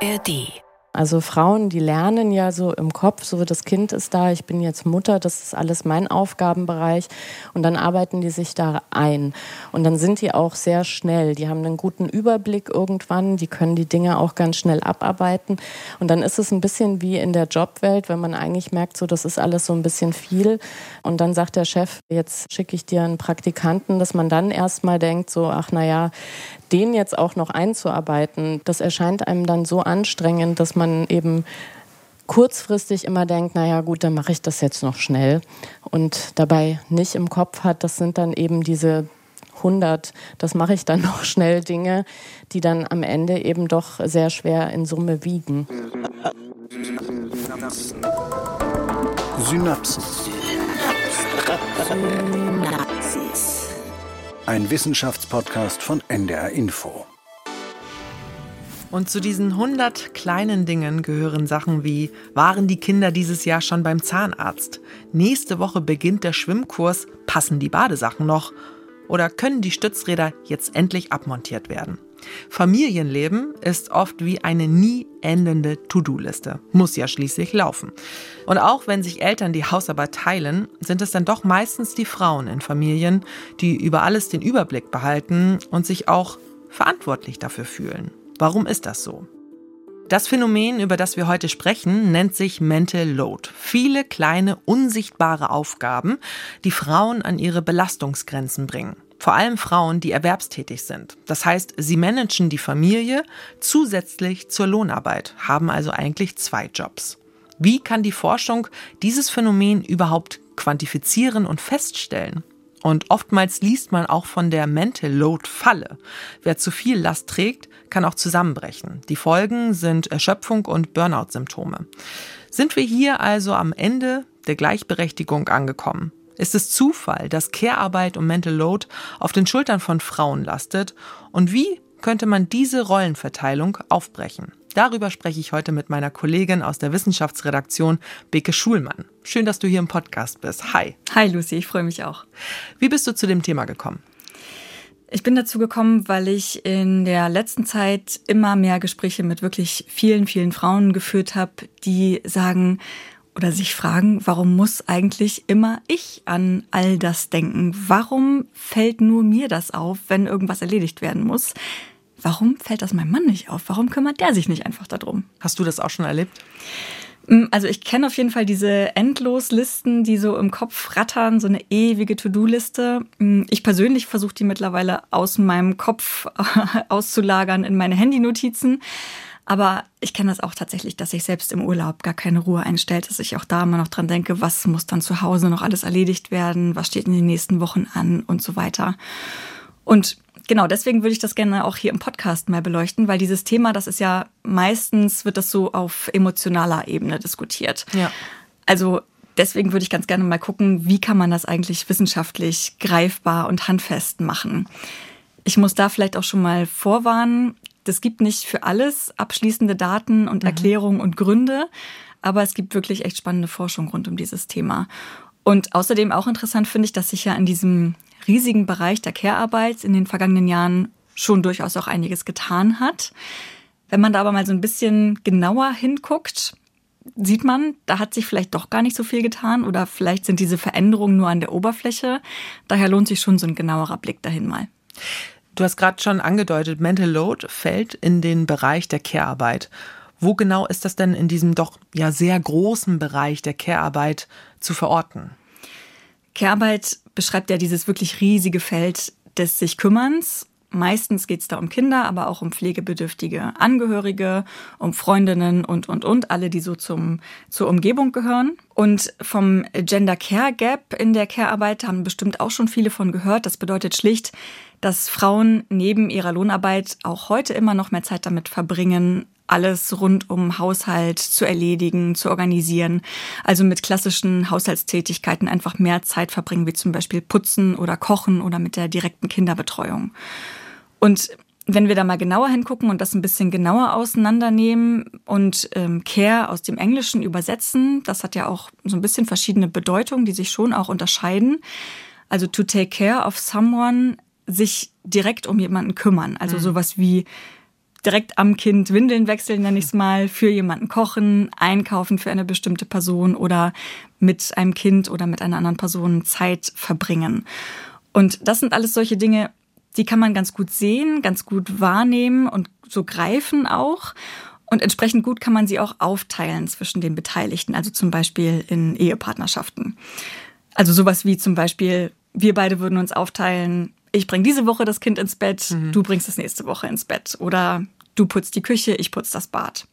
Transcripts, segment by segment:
ARD also Frauen, die lernen ja so im Kopf, so das Kind ist da, ich bin jetzt Mutter, das ist alles mein Aufgabenbereich. Und dann arbeiten die sich da ein. Und dann sind die auch sehr schnell, die haben einen guten Überblick irgendwann, die können die Dinge auch ganz schnell abarbeiten. Und dann ist es ein bisschen wie in der Jobwelt, wenn man eigentlich merkt, so das ist alles so ein bisschen viel. Und dann sagt der Chef, jetzt schicke ich dir einen Praktikanten, dass man dann erstmal denkt so, ach naja, den jetzt auch noch einzuarbeiten, das erscheint einem dann so anstrengend, dass man eben kurzfristig immer denkt, naja gut, dann mache ich das jetzt noch schnell und dabei nicht im Kopf hat, das sind dann eben diese 100, das mache ich dann noch schnell Dinge, die dann am Ende eben doch sehr schwer in Summe wiegen. Synapsen. Synapsis. Ein Wissenschaftspodcast von NDR Info. Und zu diesen 100 kleinen Dingen gehören Sachen wie, waren die Kinder dieses Jahr schon beim Zahnarzt? Nächste Woche beginnt der Schwimmkurs, passen die Badesachen noch? Oder können die Stützräder jetzt endlich abmontiert werden? Familienleben ist oft wie eine nie endende To-Do-Liste. Muss ja schließlich laufen. Und auch wenn sich Eltern die Hausarbeit teilen, sind es dann doch meistens die Frauen in Familien, die über alles den Überblick behalten und sich auch verantwortlich dafür fühlen. Warum ist das so? Das Phänomen, über das wir heute sprechen, nennt sich Mental Load. Viele kleine, unsichtbare Aufgaben, die Frauen an ihre Belastungsgrenzen bringen. Vor allem Frauen, die erwerbstätig sind. Das heißt, sie managen die Familie zusätzlich zur Lohnarbeit, haben also eigentlich zwei Jobs. Wie kann die Forschung dieses Phänomen überhaupt quantifizieren und feststellen? Und oftmals liest man auch von der Mental Load Falle. Wer zu viel Last trägt, kann auch zusammenbrechen. Die Folgen sind Erschöpfung und Burnout-Symptome. Sind wir hier also am Ende der Gleichberechtigung angekommen? Ist es Zufall, dass Care-Arbeit und Mental Load auf den Schultern von Frauen lastet? Und wie könnte man diese Rollenverteilung aufbrechen? Darüber spreche ich heute mit meiner Kollegin aus der Wissenschaftsredaktion, Beke Schulmann. Schön, dass du hier im Podcast bist. Hi. Hi Lucy, ich freue mich auch. Wie bist du zu dem Thema gekommen? Ich bin dazu gekommen, weil ich in der letzten Zeit immer mehr Gespräche mit wirklich vielen, vielen Frauen geführt habe, die sagen oder sich fragen, warum muss eigentlich immer ich an all das denken? Warum fällt nur mir das auf, wenn irgendwas erledigt werden muss? Warum fällt das meinem Mann nicht auf? Warum kümmert der sich nicht einfach darum? Hast du das auch schon erlebt? Mm, also ich kenne auf jeden Fall diese Endloslisten, die so im Kopf rattern, so eine ewige To-Do-Liste. Mm, ich persönlich versuche die mittlerweile aus meinem Kopf auszulagern in meine Handynotizen. Aber ich kenne das auch tatsächlich, dass ich selbst im Urlaub gar keine Ruhe einstellt, dass ich auch da immer noch dran denke, was muss dann zu Hause noch alles erledigt werden, was steht in den nächsten Wochen an und so weiter. Und genau, deswegen würde ich das gerne auch hier im Podcast mal beleuchten, weil dieses Thema, das ist ja meistens, wird das so auf emotionaler Ebene diskutiert. Ja. Also deswegen würde ich ganz gerne mal gucken, wie kann man das eigentlich wissenschaftlich greifbar und handfest machen. Ich muss da vielleicht auch schon mal vorwarnen, es gibt nicht für alles abschließende Daten und mhm. Erklärungen und Gründe, aber es gibt wirklich echt spannende Forschung rund um dieses Thema. Und außerdem auch interessant finde ich, dass sich ja in diesem riesigen Bereich der Care-Arbeit in den vergangenen Jahren schon durchaus auch einiges getan hat. Wenn man da aber mal so ein bisschen genauer hinguckt, sieht man, da hat sich vielleicht doch gar nicht so viel getan oder vielleicht sind diese Veränderungen nur an der Oberfläche. Daher lohnt sich schon so ein genauerer Blick dahin mal. Du hast gerade schon angedeutet, Mental Load fällt in den Bereich der Care-Arbeit. Wo genau ist das denn in diesem doch ja sehr großen Bereich der Care-Arbeit zu verorten? Care-Arbeit beschreibt ja dieses wirklich riesige Feld des sich Kümmerns. Meistens geht es da um Kinder, aber auch um pflegebedürftige Angehörige, um Freundinnen und, und, und, alle, die so zum, zur Umgebung gehören. Und vom Gender Care Gap in der Care-Arbeit haben bestimmt auch schon viele von gehört. Das bedeutet schlicht, dass Frauen neben ihrer Lohnarbeit auch heute immer noch mehr Zeit damit verbringen, alles rund um Haushalt zu erledigen, zu organisieren. Also mit klassischen Haushaltstätigkeiten einfach mehr Zeit verbringen, wie zum Beispiel Putzen oder Kochen oder mit der direkten Kinderbetreuung. Und wenn wir da mal genauer hingucken und das ein bisschen genauer auseinandernehmen und ähm, Care aus dem Englischen übersetzen, das hat ja auch so ein bisschen verschiedene Bedeutungen, die sich schon auch unterscheiden. Also to take care of someone, sich direkt um jemanden kümmern. Also mhm. sowas wie direkt am Kind Windeln wechseln, nenne ich es mal, für jemanden kochen, einkaufen für eine bestimmte Person oder mit einem Kind oder mit einer anderen Person Zeit verbringen. Und das sind alles solche Dinge, die kann man ganz gut sehen, ganz gut wahrnehmen und so greifen auch. Und entsprechend gut kann man sie auch aufteilen zwischen den Beteiligten, also zum Beispiel in Ehepartnerschaften. Also sowas wie zum Beispiel, wir beide würden uns aufteilen, ich bringe diese Woche das Kind ins Bett, mhm. du bringst es nächste Woche ins Bett. Oder du putzt die Küche, ich putze das Bad.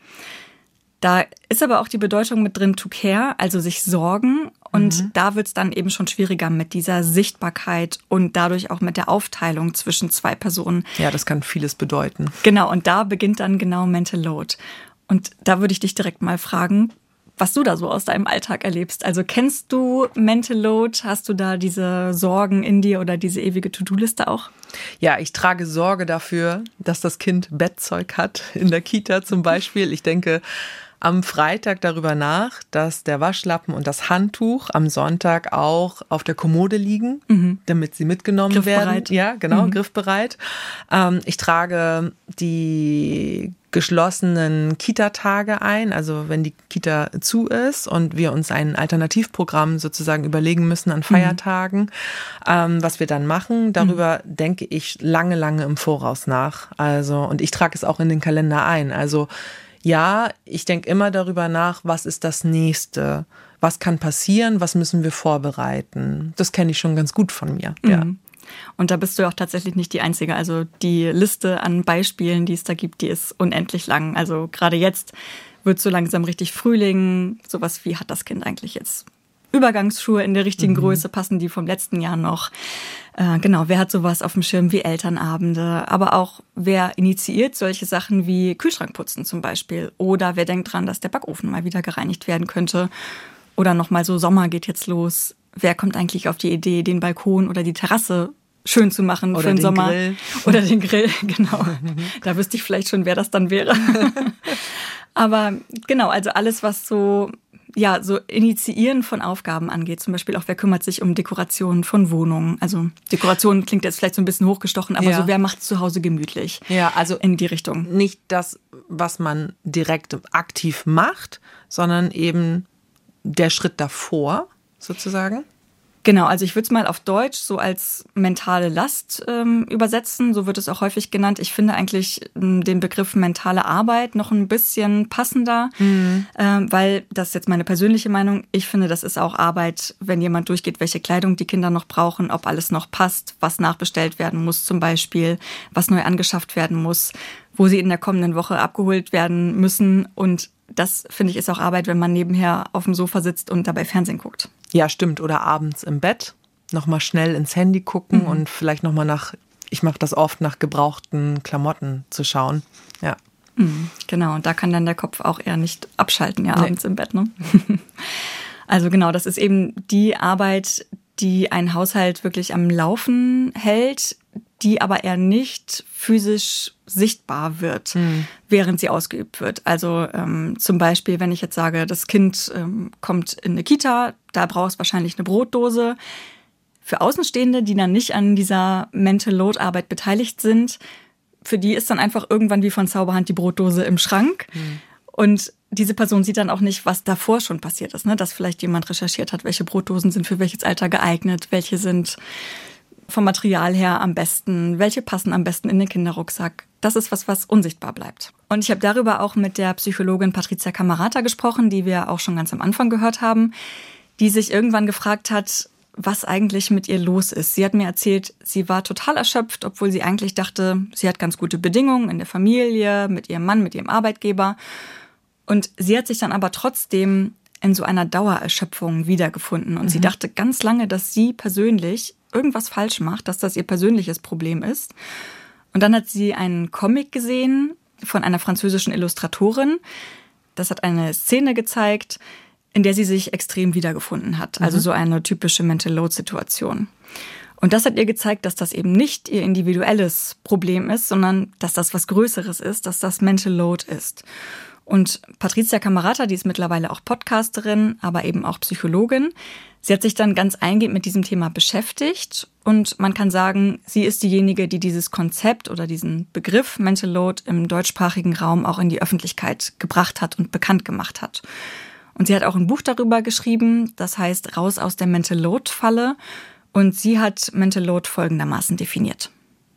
Da ist aber auch die Bedeutung mit drin to care, also sich sorgen. Und mhm. da wird es dann eben schon schwieriger mit dieser Sichtbarkeit und dadurch auch mit der Aufteilung zwischen zwei Personen. Ja, das kann vieles bedeuten. Genau, und da beginnt dann genau Mental Load. Und da würde ich dich direkt mal fragen, was du da so aus deinem Alltag erlebst. Also kennst du Mental Load? Hast du da diese Sorgen in dir oder diese ewige To-Do-Liste auch? Ja, ich trage Sorge dafür, dass das Kind Bettzeug hat, in der Kita zum Beispiel. Ich denke, am Freitag darüber nach, dass der Waschlappen und das Handtuch am Sonntag auch auf der Kommode liegen, mhm. damit sie mitgenommen werden. Ja, genau, mhm. griffbereit. Ähm, ich trage die geschlossenen Kita-Tage ein, also wenn die Kita zu ist und wir uns ein Alternativprogramm sozusagen überlegen müssen an mhm. Feiertagen, mhm. ähm, was wir dann machen. Darüber mhm. denke ich lange, lange im Voraus nach. Also, und ich trage es auch in den Kalender ein. Also ja, ich denke immer darüber nach, was ist das nächste? Was kann passieren? Was müssen wir vorbereiten? Das kenne ich schon ganz gut von mir. Mhm. Ja. Und da bist du auch tatsächlich nicht die Einzige. Also die Liste an Beispielen, die es da gibt, die ist unendlich lang. Also gerade jetzt wird so langsam richtig Frühling. Sowas wie hat das Kind eigentlich jetzt Übergangsschuhe in der richtigen mhm. Größe? Passen die vom letzten Jahr noch? Äh, genau, wer hat sowas auf dem Schirm wie Elternabende? Aber auch wer initiiert solche Sachen wie Kühlschrankputzen zum Beispiel? Oder wer denkt dran, dass der Backofen mal wieder gereinigt werden könnte? Oder nochmal so Sommer geht jetzt los. Wer kommt eigentlich auf die Idee, den Balkon oder die Terrasse schön zu machen oder für den, den Sommer. Grill. Oder den Grill, genau. da wüsste ich vielleicht schon, wer das dann wäre. Aber genau, also alles, was so ja, so Initiieren von Aufgaben angeht. Zum Beispiel auch, wer kümmert sich um Dekorationen von Wohnungen. Also Dekoration klingt jetzt vielleicht so ein bisschen hochgestochen, aber ja. so wer macht es zu Hause gemütlich. Ja, also in die Richtung. Nicht das, was man direkt aktiv macht, sondern eben der Schritt davor sozusagen. Genau, also ich würde es mal auf Deutsch so als mentale Last ähm, übersetzen. So wird es auch häufig genannt. Ich finde eigentlich ähm, den Begriff mentale Arbeit noch ein bisschen passender, mhm. ähm, weil das ist jetzt meine persönliche Meinung. Ich finde, das ist auch Arbeit, wenn jemand durchgeht, welche Kleidung die Kinder noch brauchen, ob alles noch passt, was nachbestellt werden muss zum Beispiel, was neu angeschafft werden muss, wo sie in der kommenden Woche abgeholt werden müssen und das finde ich ist auch Arbeit, wenn man nebenher auf dem Sofa sitzt und dabei Fernsehen guckt. Ja, stimmt. Oder abends im Bett nochmal schnell ins Handy gucken mhm. und vielleicht nochmal nach, ich mache das oft, nach gebrauchten Klamotten zu schauen. Ja. Mhm, genau, und da kann dann der Kopf auch eher nicht abschalten, ja, abends nee. im Bett. Ne? also genau, das ist eben die Arbeit, die einen Haushalt wirklich am Laufen hält, die aber eher nicht physisch sichtbar wird, mhm. während sie ausgeübt wird. Also ähm, zum Beispiel, wenn ich jetzt sage, das Kind ähm, kommt in eine Kita, da brauchst wahrscheinlich eine Brotdose. Für Außenstehende, die dann nicht an dieser Mental Load Arbeit beteiligt sind, für die ist dann einfach irgendwann wie von Zauberhand die Brotdose im Schrank. Mhm. Und diese Person sieht dann auch nicht, was davor schon passiert ist, ne? dass vielleicht jemand recherchiert hat, welche Brotdosen sind für welches Alter geeignet, welche sind vom Material her am besten, welche passen am besten in den Kinderrucksack. Das ist was, was unsichtbar bleibt. Und ich habe darüber auch mit der Psychologin Patricia Camarata gesprochen, die wir auch schon ganz am Anfang gehört haben, die sich irgendwann gefragt hat, was eigentlich mit ihr los ist. Sie hat mir erzählt, sie war total erschöpft, obwohl sie eigentlich dachte, sie hat ganz gute Bedingungen in der Familie, mit ihrem Mann, mit ihrem Arbeitgeber. Und sie hat sich dann aber trotzdem in so einer Dauererschöpfung wiedergefunden. Und mhm. sie dachte ganz lange, dass sie persönlich irgendwas falsch macht, dass das ihr persönliches Problem ist. Und dann hat sie einen Comic gesehen von einer französischen Illustratorin. Das hat eine Szene gezeigt, in der sie sich extrem wiedergefunden hat. Also mhm. so eine typische Mental Load-Situation. Und das hat ihr gezeigt, dass das eben nicht ihr individuelles Problem ist, sondern dass das was Größeres ist, dass das Mental Load ist. Und Patricia Camerata, die ist mittlerweile auch Podcasterin, aber eben auch Psychologin. Sie hat sich dann ganz eingehend mit diesem Thema beschäftigt und man kann sagen, sie ist diejenige, die dieses Konzept oder diesen Begriff Mental Load im deutschsprachigen Raum auch in die Öffentlichkeit gebracht hat und bekannt gemacht hat. Und sie hat auch ein Buch darüber geschrieben, das heißt Raus aus der Mental Load Falle. Und sie hat Mental Load folgendermaßen definiert.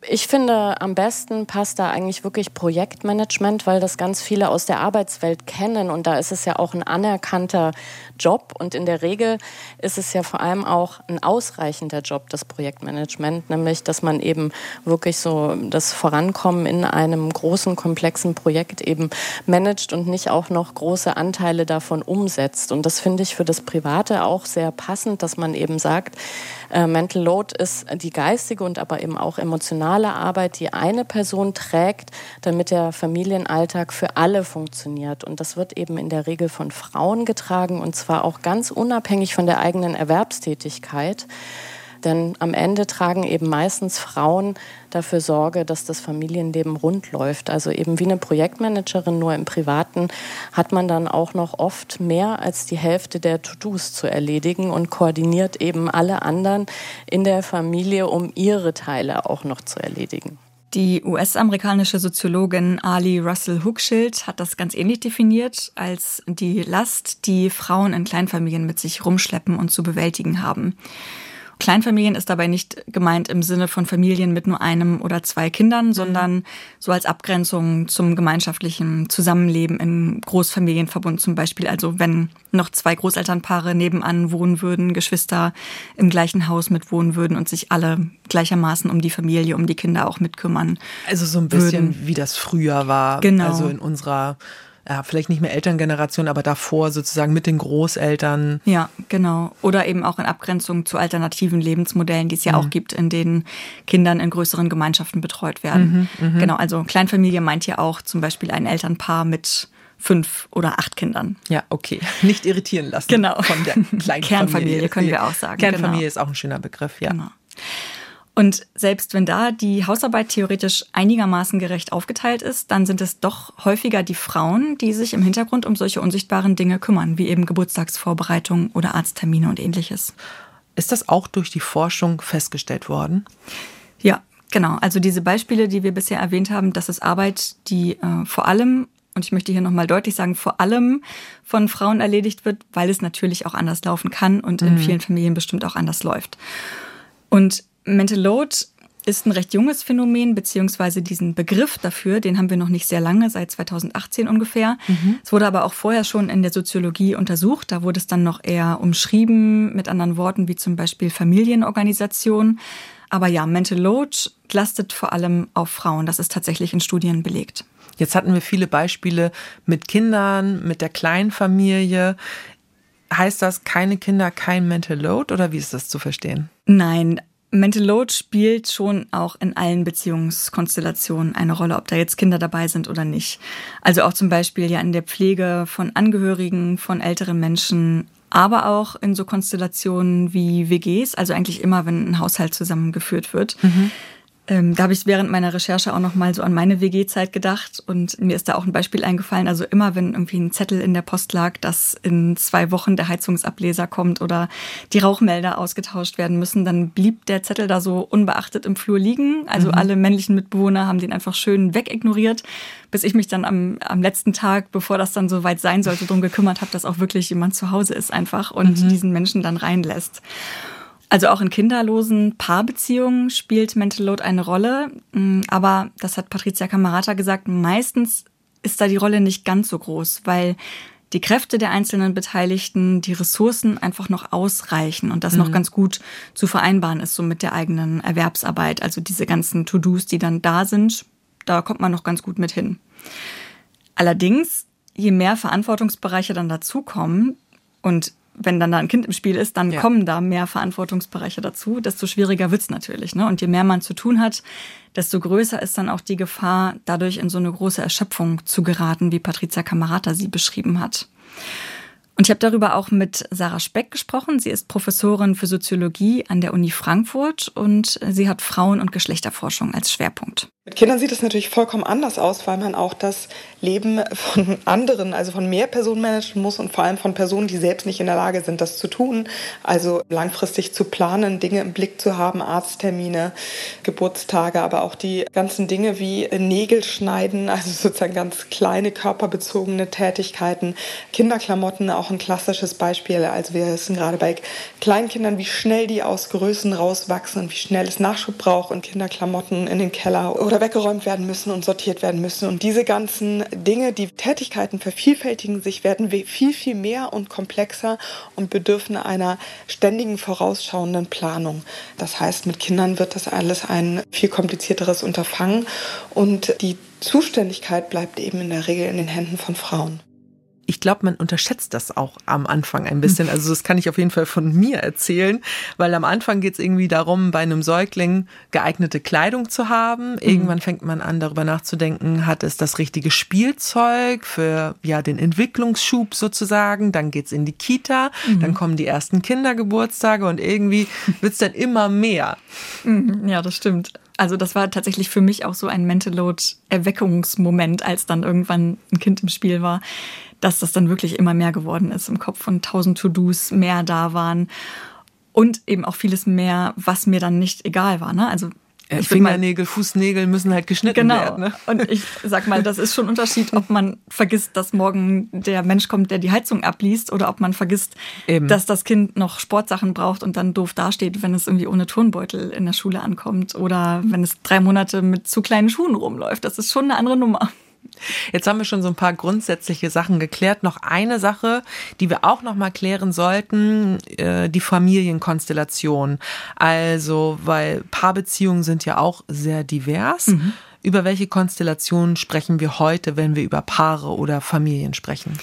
Ich finde, am besten passt da eigentlich wirklich Projektmanagement, weil das ganz viele aus der Arbeitswelt kennen. Und da ist es ja auch ein anerkannter Job und in der Regel ist es ja vor allem auch ein ausreichender Job, das Projektmanagement, nämlich dass man eben wirklich so das Vorankommen in einem großen, komplexen Projekt eben managt und nicht auch noch große Anteile davon umsetzt. Und das finde ich für das Private auch sehr passend, dass man eben sagt, äh, Mental Load ist die geistige und aber eben auch emotionale Arbeit, die eine Person trägt, damit der Familienalltag für alle funktioniert. Und das wird eben in der Regel von Frauen getragen und zwar auch ganz unabhängig von der eigenen Erwerbstätigkeit. Denn am Ende tragen eben meistens Frauen dafür Sorge, dass das Familienleben rund läuft. Also eben wie eine Projektmanagerin, nur im Privaten hat man dann auch noch oft mehr als die Hälfte der To-Dos zu erledigen und koordiniert eben alle anderen in der Familie, um ihre Teile auch noch zu erledigen. Die US-amerikanische Soziologin Ali Russell Hochschild hat das ganz ähnlich definiert als die Last, die Frauen in Kleinfamilien mit sich rumschleppen und zu bewältigen haben. Kleinfamilien ist dabei nicht gemeint im Sinne von Familien mit nur einem oder zwei Kindern, sondern so als Abgrenzung zum gemeinschaftlichen Zusammenleben in Großfamilienverbund zum Beispiel. Also wenn noch zwei Großelternpaare nebenan wohnen würden, Geschwister im gleichen Haus mitwohnen würden und sich alle gleichermaßen um die Familie, um die Kinder auch mitkümmern. Also so ein bisschen würden. wie das früher war. Genau. Also in unserer ja, vielleicht nicht mehr Elterngeneration, aber davor sozusagen mit den Großeltern. Ja, genau. Oder eben auch in Abgrenzung zu alternativen Lebensmodellen, die es ja mhm. auch gibt, in denen Kindern in größeren Gemeinschaften betreut werden. Mhm, mh. Genau, also Kleinfamilie meint ja auch zum Beispiel ein Elternpaar mit fünf oder acht Kindern. Ja, okay. Nicht irritieren lassen. Genau. Von der Kleinfamilie. Kernfamilie können wir auch sagen. Kernfamilie genau. ist auch ein schöner Begriff, ja. Genau. Und selbst wenn da die Hausarbeit theoretisch einigermaßen gerecht aufgeteilt ist, dann sind es doch häufiger die Frauen, die sich im Hintergrund um solche unsichtbaren Dinge kümmern, wie eben Geburtstagsvorbereitung oder Arzttermine und ähnliches. Ist das auch durch die Forschung festgestellt worden? Ja, genau. Also diese Beispiele, die wir bisher erwähnt haben, das ist Arbeit, die äh, vor allem und ich möchte hier nochmal deutlich sagen, vor allem von Frauen erledigt wird, weil es natürlich auch anders laufen kann und in mhm. vielen Familien bestimmt auch anders läuft. Und Mental Load ist ein recht junges Phänomen, beziehungsweise diesen Begriff dafür, den haben wir noch nicht sehr lange, seit 2018 ungefähr. Mhm. Es wurde aber auch vorher schon in der Soziologie untersucht. Da wurde es dann noch eher umschrieben mit anderen Worten, wie zum Beispiel Familienorganisation. Aber ja, Mental Load lastet vor allem auf Frauen. Das ist tatsächlich in Studien belegt. Jetzt hatten wir viele Beispiele mit Kindern, mit der Kleinfamilie. Heißt das keine Kinder, kein Mental Load oder wie ist das zu verstehen? Nein, Mental Load spielt schon auch in allen Beziehungskonstellationen eine Rolle, ob da jetzt Kinder dabei sind oder nicht. Also auch zum Beispiel ja in der Pflege von Angehörigen, von älteren Menschen, aber auch in so Konstellationen wie WGs, also eigentlich immer, wenn ein Haushalt zusammengeführt wird. Mhm. Ähm, da habe ich während meiner Recherche auch noch mal so an meine WG-Zeit gedacht und mir ist da auch ein Beispiel eingefallen. Also immer, wenn irgendwie ein Zettel in der Post lag, dass in zwei Wochen der Heizungsableser kommt oder die Rauchmelder ausgetauscht werden müssen, dann blieb der Zettel da so unbeachtet im Flur liegen. Also mhm. alle männlichen Mitbewohner haben den einfach schön wegignoriert, bis ich mich dann am, am letzten Tag, bevor das dann so weit sein sollte, drum gekümmert habe, dass auch wirklich jemand zu Hause ist einfach und mhm. diesen Menschen dann reinlässt. Also auch in kinderlosen Paarbeziehungen spielt Mental Load eine Rolle. Mm, aber das hat Patricia Camerata gesagt, meistens ist da die Rolle nicht ganz so groß, weil die Kräfte der einzelnen Beteiligten, die Ressourcen einfach noch ausreichen und das mhm. noch ganz gut zu vereinbaren ist, so mit der eigenen Erwerbsarbeit. Also diese ganzen To-Dos, die dann da sind, da kommt man noch ganz gut mit hin. Allerdings, je mehr Verantwortungsbereiche dann dazukommen und wenn dann da ein Kind im Spiel ist, dann ja. kommen da mehr Verantwortungsbereiche dazu, desto schwieriger wird's natürlich. Ne? Und je mehr man zu tun hat, desto größer ist dann auch die Gefahr, dadurch in so eine große Erschöpfung zu geraten, wie Patricia Camerata sie beschrieben hat. Und ich habe darüber auch mit Sarah Speck gesprochen. Sie ist Professorin für Soziologie an der Uni Frankfurt und sie hat Frauen- und Geschlechterforschung als Schwerpunkt. Mit Kindern sieht es natürlich vollkommen anders aus, weil man auch das Leben von anderen, also von mehr Personen managen muss und vor allem von Personen, die selbst nicht in der Lage sind, das zu tun. Also langfristig zu planen, Dinge im Blick zu haben, Arzttermine, Geburtstage, aber auch die ganzen Dinge wie Nägel schneiden, also sozusagen ganz kleine körperbezogene Tätigkeiten. Kinderklamotten, auch ein klassisches Beispiel. Also wir wissen gerade bei Kleinkindern, wie schnell die aus Größen rauswachsen und wie schnell es Nachschub braucht und Kinderklamotten in den Keller oder weggeräumt werden müssen und sortiert werden müssen. Und diese ganzen Dinge, die Tätigkeiten vervielfältigen sich, werden viel, viel mehr und komplexer und bedürfen einer ständigen vorausschauenden Planung. Das heißt, mit Kindern wird das alles ein viel komplizierteres Unterfangen und die Zuständigkeit bleibt eben in der Regel in den Händen von Frauen ich glaube, man unterschätzt das auch am Anfang ein bisschen. Also das kann ich auf jeden Fall von mir erzählen, weil am Anfang geht es irgendwie darum, bei einem Säugling geeignete Kleidung zu haben. Mhm. Irgendwann fängt man an, darüber nachzudenken, hat es das richtige Spielzeug für ja den Entwicklungsschub sozusagen. Dann geht's in die Kita, mhm. dann kommen die ersten Kindergeburtstage und irgendwie wird's dann immer mehr. Mhm. Ja, das stimmt. Also das war tatsächlich für mich auch so ein Mental Load Erweckungsmoment, als dann irgendwann ein Kind im Spiel war dass das dann wirklich immer mehr geworden ist im Kopf und tausend To-Dos mehr da waren und eben auch vieles mehr, was mir dann nicht egal war. Ne? Also ich Fingernägel, mal, Fußnägel müssen halt geschnitten genau. werden. Ne? Und ich sag mal, das ist schon ein Unterschied, ob man vergisst, dass morgen der Mensch kommt, der die Heizung abliest, oder ob man vergisst, Eben. dass das Kind noch Sportsachen braucht und dann doof dasteht, wenn es irgendwie ohne Turnbeutel in der Schule ankommt oder wenn es drei Monate mit zu kleinen Schuhen rumläuft. Das ist schon eine andere Nummer. Jetzt haben wir schon so ein paar grundsätzliche Sachen geklärt. Noch eine Sache, die wir auch noch mal klären sollten, äh, die Familienkonstellation. Also, weil Paarbeziehungen sind ja auch sehr divers. Mhm. Über welche Konstellationen sprechen wir heute, wenn wir über Paare oder Familien sprechen?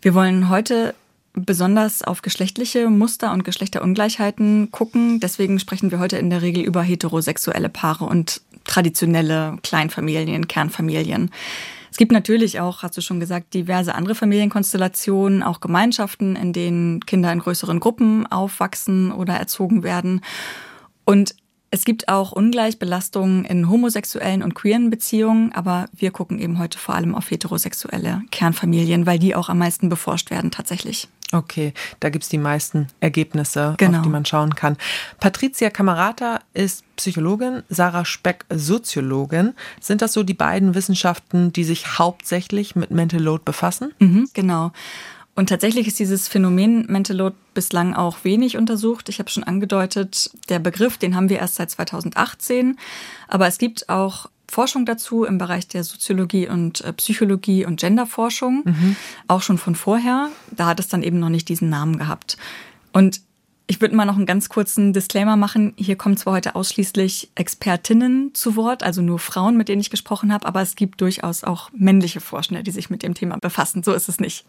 Wir wollen heute besonders auf geschlechtliche Muster und Geschlechterungleichheiten gucken. Deswegen sprechen wir heute in der Regel über heterosexuelle Paare und traditionelle Kleinfamilien, Kernfamilien. Es gibt natürlich auch, hast du schon gesagt, diverse andere Familienkonstellationen, auch Gemeinschaften, in denen Kinder in größeren Gruppen aufwachsen oder erzogen werden. Und es gibt auch Ungleichbelastungen in homosexuellen und queeren Beziehungen, aber wir gucken eben heute vor allem auf heterosexuelle Kernfamilien, weil die auch am meisten beforscht werden tatsächlich. Okay, da gibt's die meisten Ergebnisse, genau. auf die man schauen kann. Patricia Camerata ist Psychologin, Sarah Speck Soziologin. Sind das so die beiden Wissenschaften, die sich hauptsächlich mit Mental Load befassen? Mhm, genau. Und tatsächlich ist dieses Phänomen Mental Load bislang auch wenig untersucht. Ich habe schon angedeutet, der Begriff, den haben wir erst seit 2018. Aber es gibt auch Forschung dazu im Bereich der Soziologie und äh, Psychologie und Genderforschung, mhm. auch schon von vorher. Da hat es dann eben noch nicht diesen Namen gehabt. Und ich würde mal noch einen ganz kurzen Disclaimer machen. Hier kommen zwar heute ausschließlich Expertinnen zu Wort, also nur Frauen, mit denen ich gesprochen habe, aber es gibt durchaus auch männliche Forschende, die sich mit dem Thema befassen. So ist es nicht.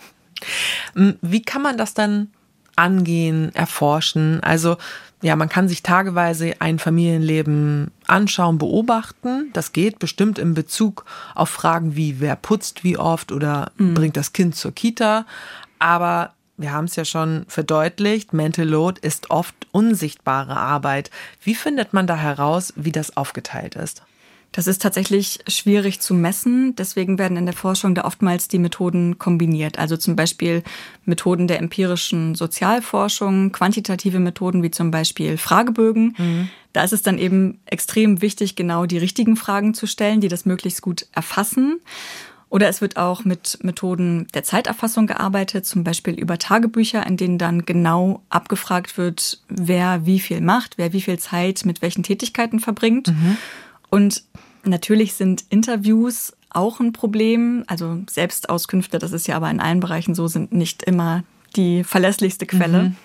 Wie kann man das dann angehen, erforschen? Also ja, man kann sich tageweise ein Familienleben anschauen, beobachten. Das geht bestimmt in Bezug auf Fragen wie, wer putzt wie oft oder mhm. bringt das Kind zur Kita. Aber wir haben es ja schon verdeutlicht, Mental Load ist oft unsichtbare Arbeit. Wie findet man da heraus, wie das aufgeteilt ist? Das ist tatsächlich schwierig zu messen. Deswegen werden in der Forschung da oftmals die Methoden kombiniert. Also zum Beispiel Methoden der empirischen Sozialforschung, quantitative Methoden wie zum Beispiel Fragebögen. Mhm. Da ist es dann eben extrem wichtig, genau die richtigen Fragen zu stellen, die das möglichst gut erfassen. Oder es wird auch mit Methoden der Zeiterfassung gearbeitet, zum Beispiel über Tagebücher, in denen dann genau abgefragt wird, wer wie viel macht, wer wie viel Zeit mit welchen Tätigkeiten verbringt. Mhm. Und natürlich sind Interviews auch ein Problem. Also Selbstauskünfte, das ist ja aber in allen Bereichen so, sind nicht immer die verlässlichste Quelle. Mhm.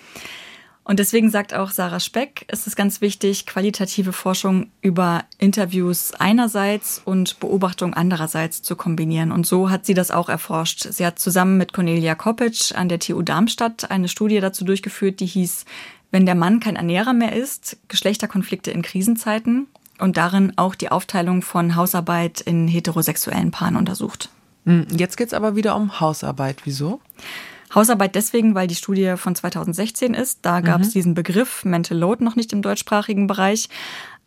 Und deswegen sagt auch Sarah Speck, es ist ganz wichtig, qualitative Forschung über Interviews einerseits und Beobachtung andererseits zu kombinieren. Und so hat sie das auch erforscht. Sie hat zusammen mit Cornelia Kopic an der TU Darmstadt eine Studie dazu durchgeführt, die hieß, wenn der Mann kein Ernährer mehr ist, Geschlechterkonflikte in Krisenzeiten und darin auch die Aufteilung von Hausarbeit in heterosexuellen Paaren untersucht. Hm, jetzt geht es aber wieder um Hausarbeit. Wieso? Hausarbeit deswegen, weil die Studie von 2016 ist. Da gab es mhm. diesen Begriff Mental Load noch nicht im deutschsprachigen Bereich.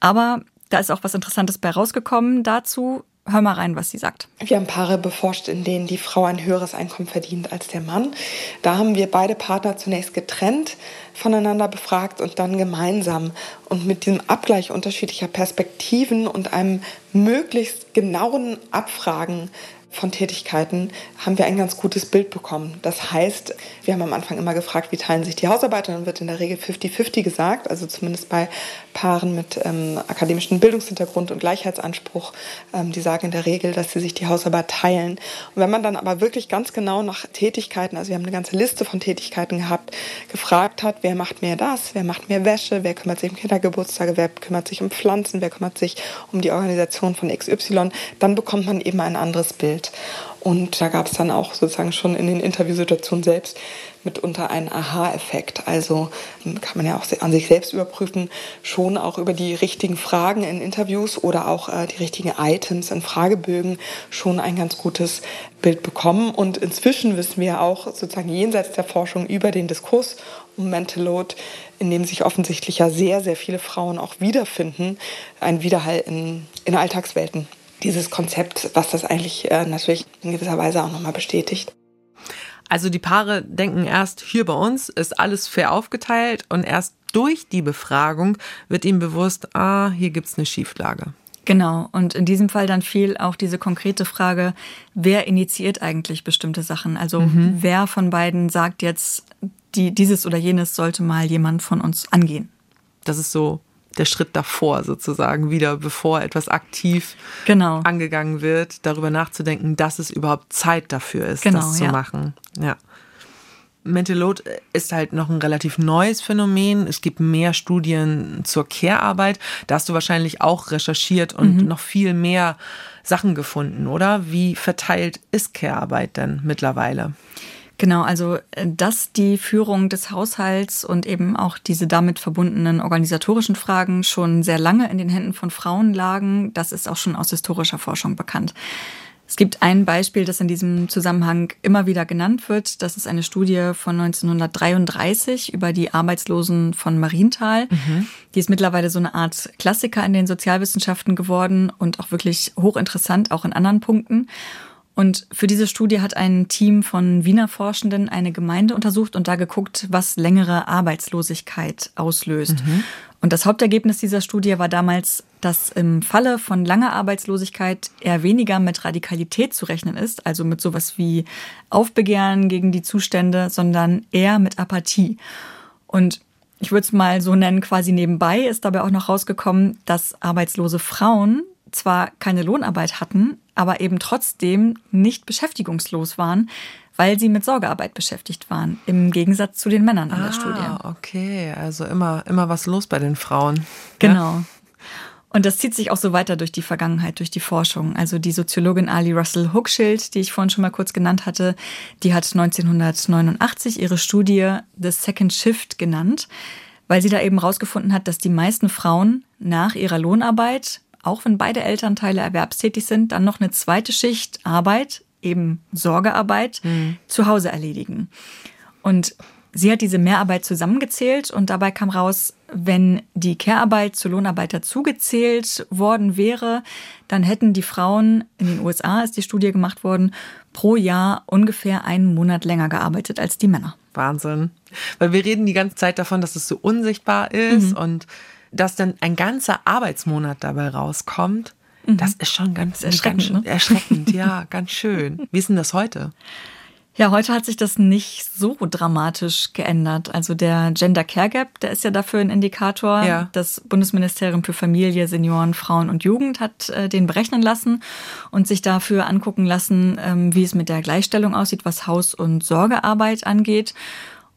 Aber Da ist auch was Interessantes bei rausgekommen dazu. Hör mal rein, was sie sagt. Wir haben Paare beforscht, in denen die Frau ein höheres Einkommen verdient als der Mann. Da haben wir beide Partner zunächst getrennt voneinander befragt und dann gemeinsam. Und mit diesem Abgleich unterschiedlicher Perspektiven und einem möglichst genauen Abfragen von Tätigkeiten haben wir ein ganz gutes Bild bekommen. Das heißt, wir haben am Anfang immer gefragt, wie teilen sich die Hausarbeiter, dann wird in der Regel 50-50 gesagt, also zumindest bei Paaren mit ähm, akademischem Bildungshintergrund und Gleichheitsanspruch, ähm, die sagen in der Regel, dass sie sich die Hausarbeit teilen. Und wenn man dann aber wirklich ganz genau nach Tätigkeiten, also wir haben eine ganze Liste von Tätigkeiten gehabt, gefragt hat, wer macht mehr das, wer macht mehr Wäsche, wer kümmert sich um Kindergeburtstage, wer kümmert sich um Pflanzen, wer kümmert sich um die Organisation von XY, dann bekommt man eben ein anderes Bild. Und da gab es dann auch sozusagen schon in den Interviewsituationen selbst mitunter einen Aha-Effekt. Also hm, kann man ja auch an sich selbst überprüfen, schon auch über die richtigen Fragen in Interviews oder auch äh, die richtigen Items in Fragebögen schon ein ganz gutes Bild bekommen. Und inzwischen wissen wir auch sozusagen jenseits der Forschung über den Diskurs um Mental Load, in dem sich offensichtlich ja sehr, sehr viele Frauen auch wiederfinden, ein Widerhall in, in Alltagswelten dieses Konzept, was das eigentlich äh, natürlich in gewisser Weise auch nochmal bestätigt. Also die Paare denken erst, hier bei uns ist alles fair aufgeteilt und erst durch die Befragung wird ihnen bewusst, ah, hier gibt's eine Schieflage. Genau, und in diesem Fall dann fiel auch diese konkrete Frage, wer initiiert eigentlich bestimmte Sachen? Also mhm. wer von beiden sagt jetzt, die, dieses oder jenes sollte mal jemand von uns angehen? Das ist so der Schritt davor sozusagen wieder, bevor etwas aktiv genau. angegangen wird, darüber nachzudenken, dass es überhaupt Zeit dafür ist, genau, das zu ja. machen. Ja. Mental Load ist halt noch ein relativ neues Phänomen. Es gibt mehr Studien zur Care-Arbeit. Da hast du wahrscheinlich auch recherchiert und mhm. noch viel mehr Sachen gefunden, oder? Wie verteilt ist Care-Arbeit denn mittlerweile? Genau, also äh, dass die Führung des Haushalts und eben auch diese damit verbundenen organisatorischen Fragen schon sehr lange in den Händen von Frauen lagen, das ist auch schon aus historischer Forschung bekannt. Es gibt ein Beispiel, das in diesem Zusammenhang immer wieder genannt wird. Das ist eine Studie von 1933 über die Arbeitslosen von Marienthal. Mhm. Die ist mittlerweile so eine Art Klassiker in den Sozialwissenschaften geworden und auch wirklich hochinteressant, auch in anderen Punkten. Und für diese Studie hat ein Team von Wiener Forschenden eine Gemeinde untersucht und da geguckt, was längere Arbeitslosigkeit auslöst. Mhm. Und das Hauptergebnis dieser Studie war damals, dass im Falle von langer Arbeitslosigkeit eher weniger mit Radikalität zu rechnen ist, also mit sowas wie Aufbegehren gegen die Zustände, sondern eher mit Apathie. Und ich würde es mal so nennen, quasi nebenbei ist dabei auch noch rausgekommen, dass arbeitslose Frauen zwar keine Lohnarbeit hatten, aber eben trotzdem nicht beschäftigungslos waren, weil sie mit Sorgearbeit beschäftigt waren, im Gegensatz zu den Männern in ah, der Studie. Okay, also immer, immer was los bei den Frauen. Genau. Ja? Und das zieht sich auch so weiter durch die Vergangenheit, durch die Forschung. Also die Soziologin Ali Russell Hochschild, die ich vorhin schon mal kurz genannt hatte, die hat 1989 ihre Studie The Second Shift genannt, weil sie da eben rausgefunden hat, dass die meisten Frauen nach ihrer Lohnarbeit auch wenn beide Elternteile erwerbstätig sind, dann noch eine zweite Schicht Arbeit, eben Sorgearbeit, mhm. zu Hause erledigen. Und sie hat diese Mehrarbeit zusammengezählt und dabei kam raus, wenn die Care-Arbeit zur Lohnarbeit dazugezählt worden wäre, dann hätten die Frauen in den USA, ist die Studie gemacht worden, pro Jahr ungefähr einen Monat länger gearbeitet als die Männer. Wahnsinn. Weil wir reden die ganze Zeit davon, dass es so unsichtbar ist mhm. und dass dann ein ganzer Arbeitsmonat dabei rauskommt, mhm. das ist schon ganz, ist erschreckend, ganz ne? erschreckend, ja, ganz schön. Wie ist denn das heute? Ja, heute hat sich das nicht so dramatisch geändert. Also der Gender Care Gap, der ist ja dafür ein Indikator. Ja. Das Bundesministerium für Familie, Senioren, Frauen und Jugend hat äh, den berechnen lassen und sich dafür angucken lassen, ähm, wie es mit der Gleichstellung aussieht, was Haus- und Sorgearbeit angeht.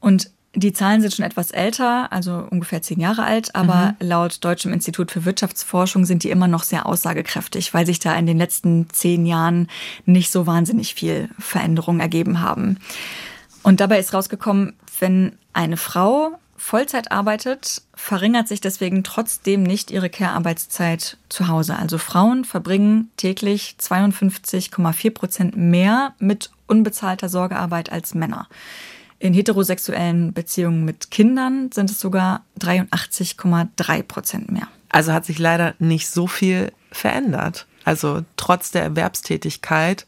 Und die Zahlen sind schon etwas älter, also ungefähr zehn Jahre alt, aber mhm. laut Deutschem Institut für Wirtschaftsforschung sind die immer noch sehr aussagekräftig, weil sich da in den letzten zehn Jahren nicht so wahnsinnig viel Veränderung ergeben haben. Und dabei ist rausgekommen, wenn eine Frau Vollzeit arbeitet, verringert sich deswegen trotzdem nicht ihre Care-Arbeitszeit zu Hause. Also Frauen verbringen täglich 52,4 Prozent mehr mit unbezahlter Sorgearbeit als Männer. In heterosexuellen Beziehungen mit Kindern sind es sogar 83,3 Prozent mehr. Also hat sich leider nicht so viel verändert. Also trotz der Erwerbstätigkeit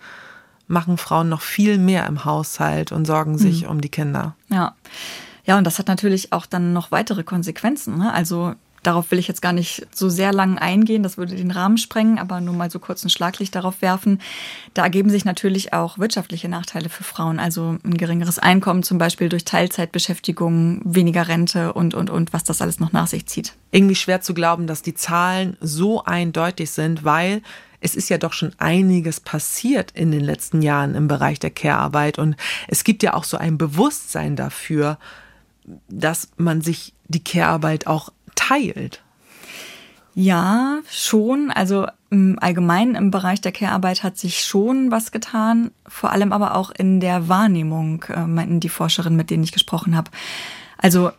machen Frauen noch viel mehr im Haushalt und sorgen sich mhm. um die Kinder. Ja. Ja, und das hat natürlich auch dann noch weitere Konsequenzen. Ne? Also Darauf will ich jetzt gar nicht so sehr lang eingehen, das würde den Rahmen sprengen, aber nur mal so kurz ein Schlaglicht darauf werfen. Da ergeben sich natürlich auch wirtschaftliche Nachteile für Frauen, also ein geringeres Einkommen zum Beispiel durch Teilzeitbeschäftigung, weniger Rente und, und, und, was das alles noch nach sich zieht. Irgendwie schwer zu glauben, dass die Zahlen so eindeutig sind, weil es ist ja doch schon einiges passiert in den letzten Jahren im Bereich der Care-Arbeit und es gibt ja auch so ein Bewusstsein dafür, dass man sich die Care-Arbeit auch teilt. Ja, schon. Also im Allgemeinen im Bereich der Care-Arbeit hat sich schon was getan, vor allem aber auch in der Wahrnehmung, äh, meinten die Forscherinnen, mit denen ich gesprochen habe. Also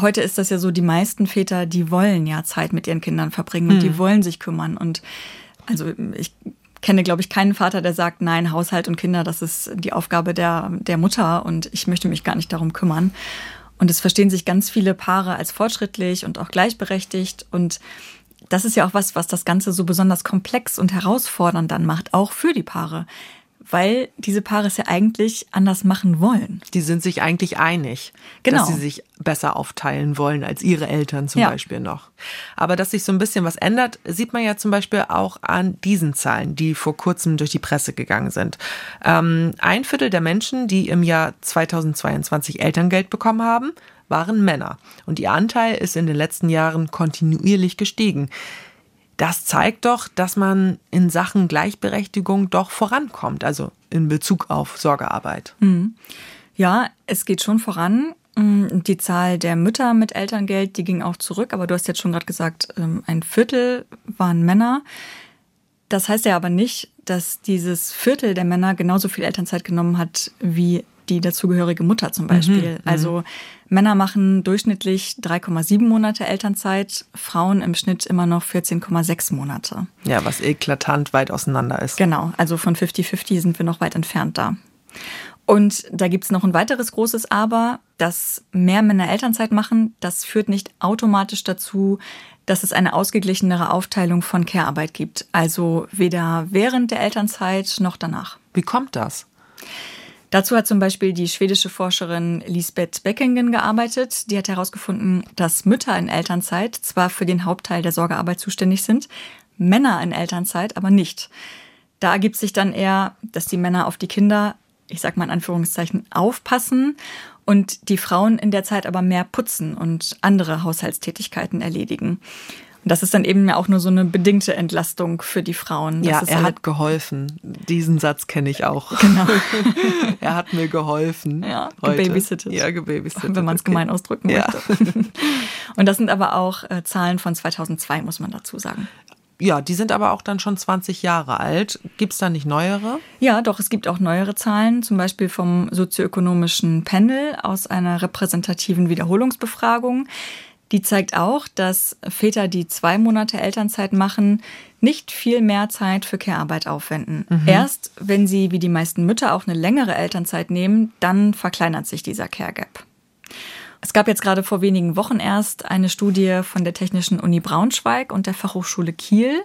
heute ist das ja so, die meisten Väter, die wollen ja Zeit mit ihren Kindern verbringen und hm. die wollen sich kümmern. Und also ich kenne, glaube ich, keinen Vater, der sagt, nein, Haushalt und Kinder, das ist die Aufgabe der, der Mutter und ich möchte mich gar nicht darum kümmern. Und es verstehen sich ganz viele Paare als fortschrittlich und auch gleichberechtigt. Und das ist ja auch was, was das Ganze so besonders komplex und herausfordernd dann macht, auch für die Paare weil diese Paare es ja eigentlich anders machen wollen. Die sind sich eigentlich einig, genau. dass sie sich besser aufteilen wollen als ihre Eltern zum ja. Beispiel noch. Aber dass sich so ein bisschen was ändert, sieht man ja zum Beispiel auch an diesen Zahlen, die vor kurzem durch die Presse gegangen sind. Ähm, ein Viertel der Menschen, die im Jahr 2022 Elterngeld bekommen haben, waren Männer. Und ihr Anteil ist in den letzten Jahren kontinuierlich gestiegen. Das zeigt doch, dass man in Sachen Gleichberechtigung doch vorankommt, also in Bezug auf Sorgearbeit. Mhm. Ja, es geht schon voran. Mm, die Zahl der Mütter mit Elterngeld, die ging auch zurück, aber du hast jetzt schon gerade gesagt, ähm, ein Viertel waren Männer. Das heißt ja aber nicht, dass dieses Viertel der Männer genauso viel Elternzeit genommen hat wie die dazugehörige Mutter zum Beispiel. Mhm, also Männer machen durchschnittlich 3,7 Monate Elternzeit, Frauen im Schnitt immer noch 14,6 Monate. Ja, was eklatant weit auseinander ist. Genau, also von 50-50 sind wir noch weit entfernt da. Und da gibt es noch ein weiteres großes Aber, dass mehr Männer Elternzeit machen. Das führt nicht automatisch dazu, dass es eine ausgeglichenere Aufteilung von Care-Arbeit gibt. Also weder während der Elternzeit noch danach. Wie kommt das? Dazu hat zum Beispiel die schwedische Forscherin Lisbeth Beckingen gearbeitet. Die hat herausgefunden, dass Mütter in Elternzeit zwar für den Hauptteil der Sorgearbeit zuständig sind, Männer in Elternzeit aber nicht. Da ergibt sich dann eher, dass die Männer auf die Kinder, ich sag mal in Anführungszeichen, aufpassen und die Frauen in der Zeit aber mehr putzen und andere Haushaltstätigkeiten erledigen. Und das ist dann eben ja auch nur so eine bedingte Entlastung für die Frauen. ja, er hat geholfen. Diesen Satz kenne ich auch. Genau. er hat mir geholfen. Ja, gebabysittet. Ja, gebabysittet. Wenn man es gemein ausdrücken ja. möchte. Und das sind aber auch äh, Zahlen von 2002, muss man dazu sagen. Ja, die sind aber auch dann schon 20 Jahre alt. Gibt es da nicht neuere? Ja, doch, es gibt auch neuere Zahlen, zum Beispiel vom sozioökonomischen Panel aus einer repräsentativen Wiederholungsbefragung. Die zeigt auch, dass Väter, die zwei Monate Elternzeit machen, nicht viel mehr Zeit für Care-Arbeit aufwenden. Mhm. Erst wenn sie, wie die meisten Mütter, auch eine längere Elternzeit nehmen, dann verkleinert sich dieser Care-Gap. Es gab jetzt gerade vor wenigen Wochen erst eine Studie von der Technischen Uni Braunschweig und der Fachhochschule Kiel.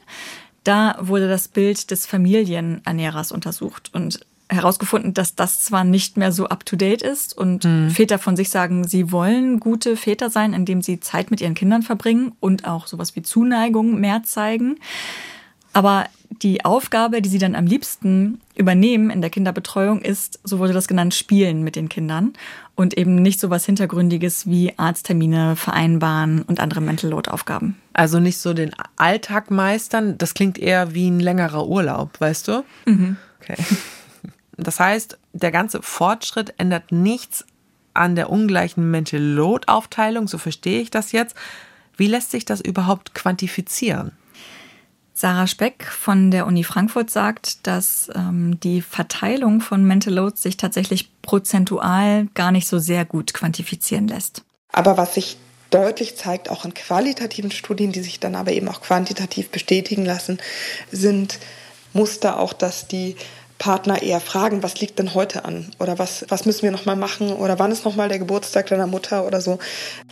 Da wurde das Bild des Familienernährers untersucht. Und herausgefunden, dass das zwar nicht mehr so up-to-date ist und mhm. Väter von sich sagen, sie wollen gute Väter sein, indem sie Zeit mit ihren Kindern verbringen und auch sowas wie Zuneigung mehr zeigen. Aber die Aufgabe, die sie dann am liebsten übernehmen in der Kinderbetreuung, ist, so wurde das genannt, Spielen mit den Kindern und eben nicht so was Hintergründiges wie Arzttermine vereinbaren und andere Mental Load Aufgaben. Also nicht so den Alltag meistern, das klingt eher wie ein längerer Urlaub, weißt du? Mhm. Okay. Das heißt, der ganze Fortschritt ändert nichts an der ungleichen Mental Load Aufteilung, so verstehe ich das jetzt. Wie lässt sich das überhaupt quantifizieren? Sarah Speck von der Uni Frankfurt sagt, dass ähm, die Verteilung von Mental Loads sich tatsächlich prozentual gar nicht so sehr gut quantifizieren lässt. Aber was sich deutlich zeigt, auch in qualitativen Studien, die sich dann aber eben auch quantitativ bestätigen lassen, sind Muster auch, dass die Partner eher fragen, was liegt denn heute an? Oder was, was müssen wir nochmal machen? Oder wann ist nochmal der Geburtstag deiner Mutter oder so?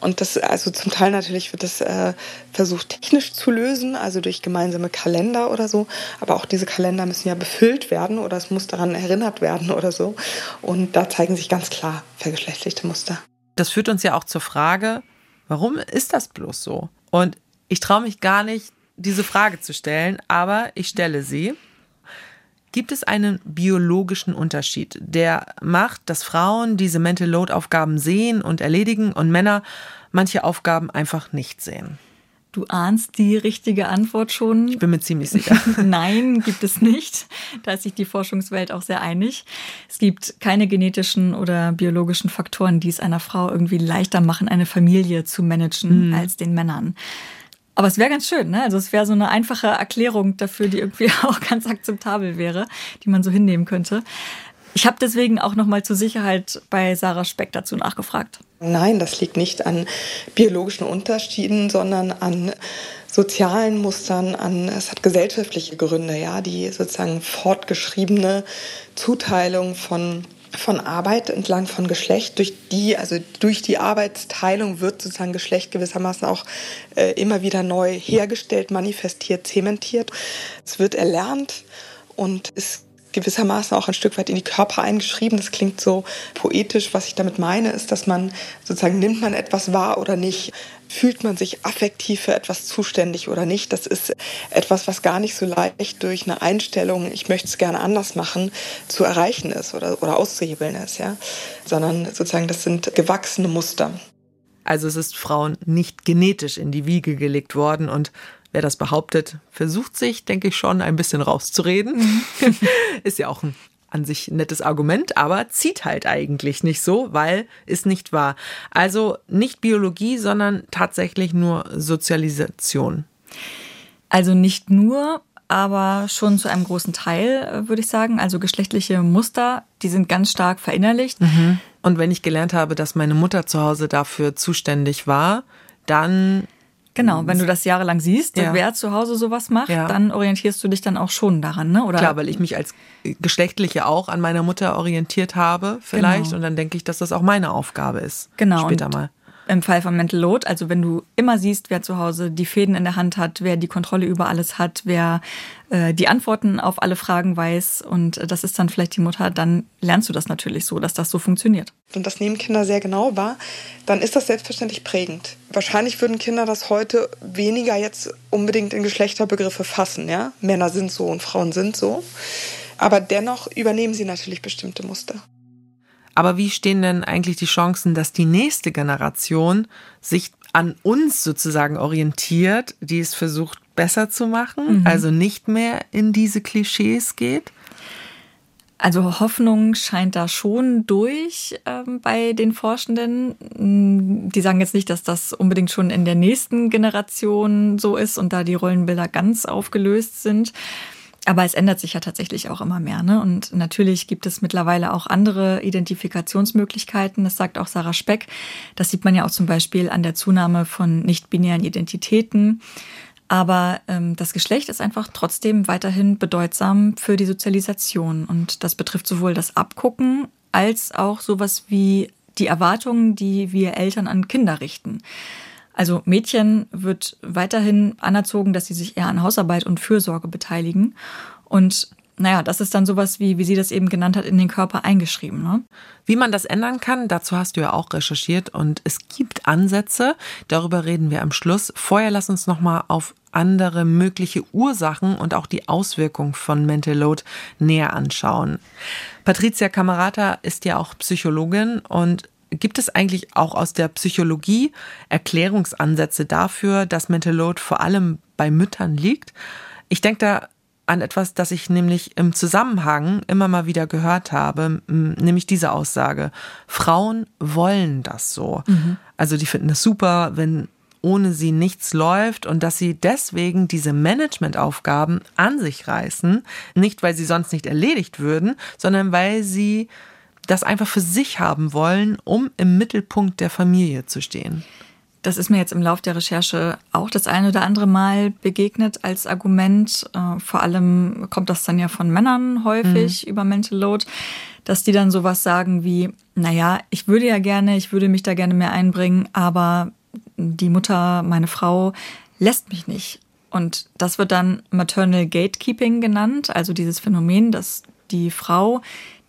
Und das, also zum Teil natürlich wird das äh, versucht technisch zu lösen, also durch gemeinsame Kalender oder so. Aber auch diese Kalender müssen ja befüllt werden oder es muss daran erinnert werden oder so. Und da zeigen sich ganz klar vergeschlechtlichte Muster. Das führt uns ja auch zur Frage, warum ist das bloß so? Und ich traue mich gar nicht, diese Frage zu stellen, aber ich stelle sie. Gibt es einen biologischen Unterschied, der macht, dass Frauen diese Mental Load Aufgaben sehen und erledigen und Männer manche Aufgaben einfach nicht sehen? Du ahnst die richtige Antwort schon. Ich bin mir ziemlich sicher. Nein, gibt es nicht. Da ist sich die Forschungswelt auch sehr einig. Es gibt keine genetischen oder biologischen Faktoren, die es einer Frau irgendwie leichter machen, eine Familie zu managen, mhm. als den Männern. Aber es wäre ganz schön, ne? Also es wäre so eine einfache Erklärung dafür, die irgendwie auch ganz akzeptabel wäre, die man so hinnehmen könnte. Ich habe deswegen auch noch mal zur Sicherheit bei Sarah Speck dazu nachgefragt. Nein, das liegt nicht an biologischen Unterschieden, sondern an sozialen Mustern, an es hat gesellschaftliche Gründe, ja, die sozusagen fortgeschriebene Zuteilung von von Arbeit entlang von Geschlecht. Durch die, also durch die Arbeitsteilung wird sozusagen Geschlecht gewissermaßen auch äh, immer wieder neu hergestellt, manifestiert, zementiert. Es wird erlernt und ist gewissermaßen auch ein Stück weit in die Körper eingeschrieben. Das klingt so poetisch. Was ich damit meine, ist, dass man sozusagen nimmt man etwas wahr oder nicht, fühlt man sich affektiv für etwas zuständig oder nicht. Das ist etwas, was gar nicht so leicht durch eine Einstellung, ich möchte es gerne anders machen, zu erreichen ist oder, oder auszuhebeln ist, ja. Sondern sozusagen, das sind gewachsene Muster. Also es ist Frauen nicht genetisch in die Wiege gelegt worden und Wer das behauptet, versucht sich, denke ich schon, ein bisschen rauszureden. Ist ja auch ein an sich nettes Argument, aber zieht halt eigentlich nicht so, weil ist nicht wahr. Also nicht Biologie, sondern tatsächlich nur Sozialisation. Also nicht nur, aber schon zu einem großen Teil, äh, würde ich sagen. Also geschlechtliche Muster, die sind ganz stark verinnerlicht. Mhm. Und wenn ich gelernt habe, dass meine Mutter zu Hause dafür zuständig war, dann Genau, wenn du das jahrelang siehst, ja. wer zu Hause sowas macht, ja. dann orientierst du dich dann auch schon daran, ne? Oder Klar, weil ich mich als Geschlechtliche auch an meiner Mutter orientiert habe, vielleicht. Genau. Und dann denke ich, dass das auch meine Aufgabe ist. Genau. Später mal im Fall von Mental Load, also wenn du immer siehst, wer zu Hause die Fäden in der Hand hat, wer die Kontrolle über alles hat, wer äh, die Antworten auf alle Fragen weiß und das ist dann vielleicht die Mutter, dann lernst du das natürlich so, dass das so funktioniert. Und das nehmen Kinder sehr genau wahr, dann ist das selbstverständlich prägend. Wahrscheinlich würden Kinder das heute weniger jetzt unbedingt in Geschlechterbegriffe fassen, ja? Männer sind so und Frauen sind so. Aber dennoch übernehmen sie natürlich bestimmte Muster. Aber wie stehen denn eigentlich die Chancen, dass die nächste Generation sich an uns sozusagen orientiert, die es versucht besser zu machen, mhm. also nicht mehr in diese Klischees geht? Also Hoffnung scheint da schon durch ähm, bei den Forschenden. Mm, die sagen jetzt nicht, dass das unbedingt schon in der nächsten Generation so ist und da die Rollenbilder ganz aufgelöst sind. Aber es ändert sich ja tatsächlich auch immer mehr. Ne? Und natürlich gibt es mittlerweile auch andere Identifikationsmöglichkeiten. Das sagt auch Sarah Speck. Das sieht man ja auch zum Beispiel an der Zunahme von nicht-binären Identitäten. Aber ähm, das Geschlecht ist einfach trotzdem weiterhin bedeutsam für die Sozialisation. Und das betrifft sowohl das Abgucken als auch sowas wie die Erwartungen, die wir Eltern an Kinder richten. Also Mädchen wird weiterhin anerzogen, dass sie sich eher an Hausarbeit und Fürsorge beteiligen. Und naja, das ist dann sowas wie, wie sie das eben genannt hat, in den Körper eingeschrieben. Ne? Wie man das ändern kann, dazu hast du ja auch recherchiert und es gibt Ansätze. Darüber reden wir am Schluss. Vorher lass uns nochmal auf andere mögliche Ursachen und auch die Auswirkungen von Mental Load näher anschauen. Patricia Camerata ist ja auch Psychologin und Gibt es eigentlich auch aus der Psychologie Erklärungsansätze dafür, dass Mental Load vor allem bei Müttern liegt? Ich denke da an etwas, das ich nämlich im Zusammenhang immer mal wieder gehört habe, nämlich diese Aussage. Frauen wollen das so. Mhm. Also die finden es super, wenn ohne sie nichts läuft und dass sie deswegen diese Managementaufgaben an sich reißen, nicht weil sie sonst nicht erledigt würden, sondern weil sie das einfach für sich haben wollen, um im Mittelpunkt der Familie zu stehen. Das ist mir jetzt im Laufe der Recherche auch das eine oder andere Mal begegnet als Argument. Äh, vor allem kommt das dann ja von Männern häufig mhm. über Mental Load, dass die dann sowas sagen wie, naja, ich würde ja gerne, ich würde mich da gerne mehr einbringen, aber die Mutter, meine Frau, lässt mich nicht. Und das wird dann Maternal Gatekeeping genannt, also dieses Phänomen, dass die Frau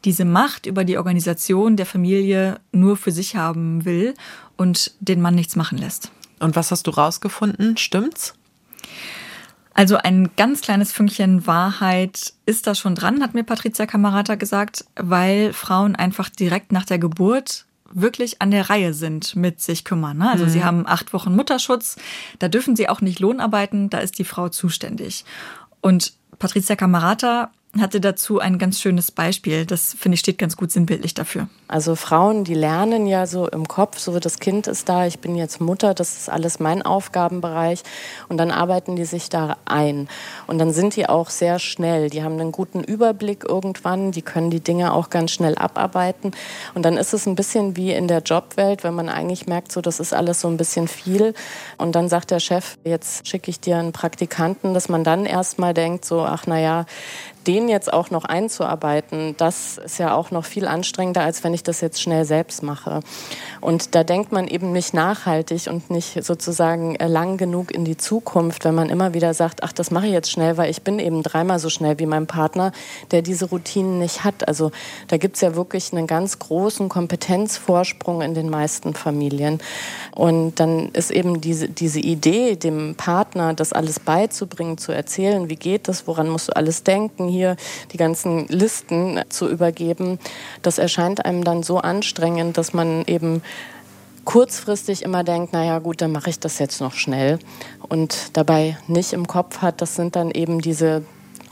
diese Macht über die Organisation der Familie nur für sich haben will und den Mann nichts machen lässt. Und was hast du rausgefunden? Stimmt's? Also ein ganz kleines Fünkchen Wahrheit ist da schon dran, hat mir Patricia Camarata gesagt, weil Frauen einfach direkt nach der Geburt wirklich an der Reihe sind mit sich kümmern. Ne? Also mhm. sie haben acht Wochen Mutterschutz, da dürfen sie auch nicht Lohn arbeiten, da ist die Frau zuständig. Und Patricia Camarata hatte dazu ein ganz schönes Beispiel. Das finde ich steht ganz gut sinnbildlich dafür. Also Frauen, die lernen ja so im Kopf, so das Kind ist da, ich bin jetzt Mutter, das ist alles mein Aufgabenbereich und dann arbeiten die sich da ein und dann sind die auch sehr schnell. Die haben einen guten Überblick irgendwann, die können die Dinge auch ganz schnell abarbeiten und dann ist es ein bisschen wie in der Jobwelt, wenn man eigentlich merkt, so das ist alles so ein bisschen viel und dann sagt der Chef, jetzt schicke ich dir einen Praktikanten, dass man dann erstmal denkt so, ach naja, den jetzt auch noch einzuarbeiten, das ist ja auch noch viel anstrengender, als wenn ich das jetzt schnell selbst mache. Und da denkt man eben nicht nachhaltig und nicht sozusagen äh, lang genug in die Zukunft, wenn man immer wieder sagt, ach, das mache ich jetzt schnell, weil ich bin eben dreimal so schnell wie mein Partner, der diese Routinen nicht hat. Also da gibt es ja wirklich einen ganz großen Kompetenzvorsprung in den meisten Familien. Und dann ist eben diese, diese Idee, dem Partner das alles beizubringen, zu erzählen, wie geht das, woran musst du alles denken, hier die ganzen Listen zu übergeben, das erscheint einem dann so anstrengend, dass man eben kurzfristig immer denkt, naja gut, dann mache ich das jetzt noch schnell und dabei nicht im Kopf hat, das sind dann eben diese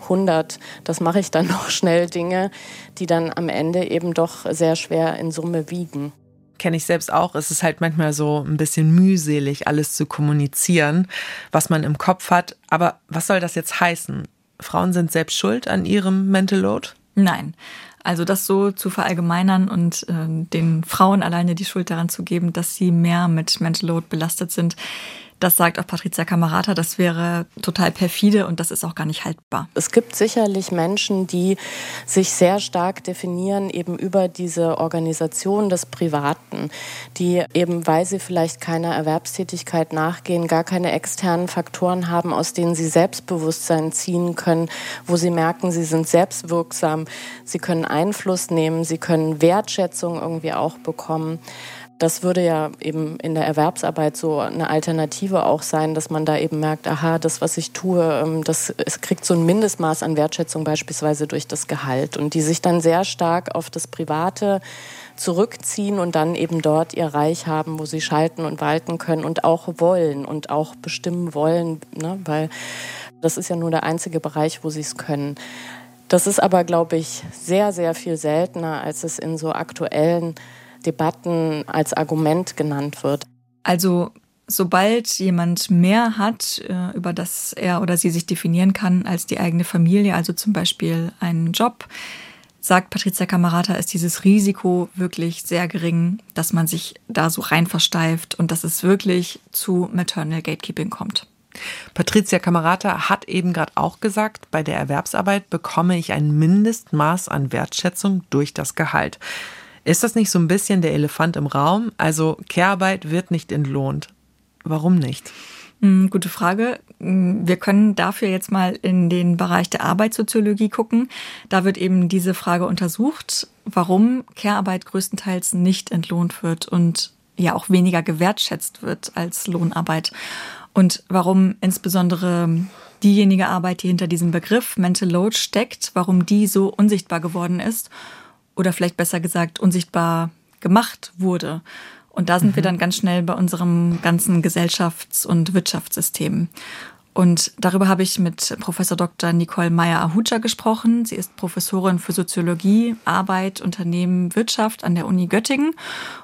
100, das mache ich dann noch schnell Dinge, die dann am Ende eben doch sehr schwer in Summe wiegen. Kenne ich selbst auch. Es ist halt manchmal so ein bisschen mühselig, alles zu kommunizieren, was man im Kopf hat. Aber was soll das jetzt heißen? Frauen sind selbst schuld an ihrem Mental Load? Nein. Also das so zu verallgemeinern und äh, den Frauen alleine die Schuld daran zu geben, dass sie mehr mit Mental Load belastet sind, das sagt auch Patricia Camarata, das wäre total perfide und das ist auch gar nicht haltbar. Es gibt sicherlich Menschen, die sich sehr stark definieren eben über diese Organisation des Privaten, die eben, weil sie vielleicht keiner Erwerbstätigkeit nachgehen, gar keine externen Faktoren haben, aus denen sie Selbstbewusstsein ziehen können, wo sie merken, sie sind selbstwirksam, sie können Einfluss nehmen, sie können Wertschätzung irgendwie auch bekommen. Das würde ja eben in der Erwerbsarbeit so eine Alternative auch sein, dass man da eben merkt, aha, das, was ich tue, ähm, das es kriegt so ein Mindestmaß an Wertschätzung beispielsweise durch das Gehalt und die sich dann sehr stark auf das Private zurückziehen und dann eben dort ihr Reich haben, wo sie schalten und walten können und auch wollen und auch bestimmen wollen, ne? weil das ist ja nur der einzige Bereich, wo sie es können. Das ist aber, glaube ich, sehr, sehr viel seltener, als es in so aktuellen Debatten als Argument genannt wird. Also sobald jemand mehr hat, äh, über das er oder sie sich definieren kann als die eigene Familie, also zum Beispiel einen Job, sagt Patricia Camarata, ist dieses Risiko wirklich sehr gering, dass man sich da so rein versteift und dass es wirklich zu Maternal Gatekeeping kommt. Patricia Camarata hat eben gerade auch gesagt, bei der Erwerbsarbeit bekomme ich ein Mindestmaß an Wertschätzung durch das Gehalt. Ist das nicht so ein bisschen der Elefant im Raum? Also Kehrarbeit wird nicht entlohnt. Warum nicht? Hm, gute Frage. Hm, wir können dafür jetzt mal in den Bereich der Arbeitssoziologie gucken. Da wird eben diese Frage untersucht, warum Care-Arbeit größtenteils nicht entlohnt wird und ja auch weniger gewertschätzt wird als Lohnarbeit. Und warum insbesondere diejenige Arbeit, die hinter diesem Begriff Mental Load steckt, warum die so unsichtbar geworden ist oder vielleicht besser gesagt unsichtbar gemacht wurde. Und da sind mhm. wir dann ganz schnell bei unserem ganzen Gesellschafts- und Wirtschaftssystem. Und darüber habe ich mit Professor Dr. Nicole Meyer-Ahuja gesprochen. Sie ist Professorin für Soziologie, Arbeit, Unternehmen, Wirtschaft an der Uni Göttingen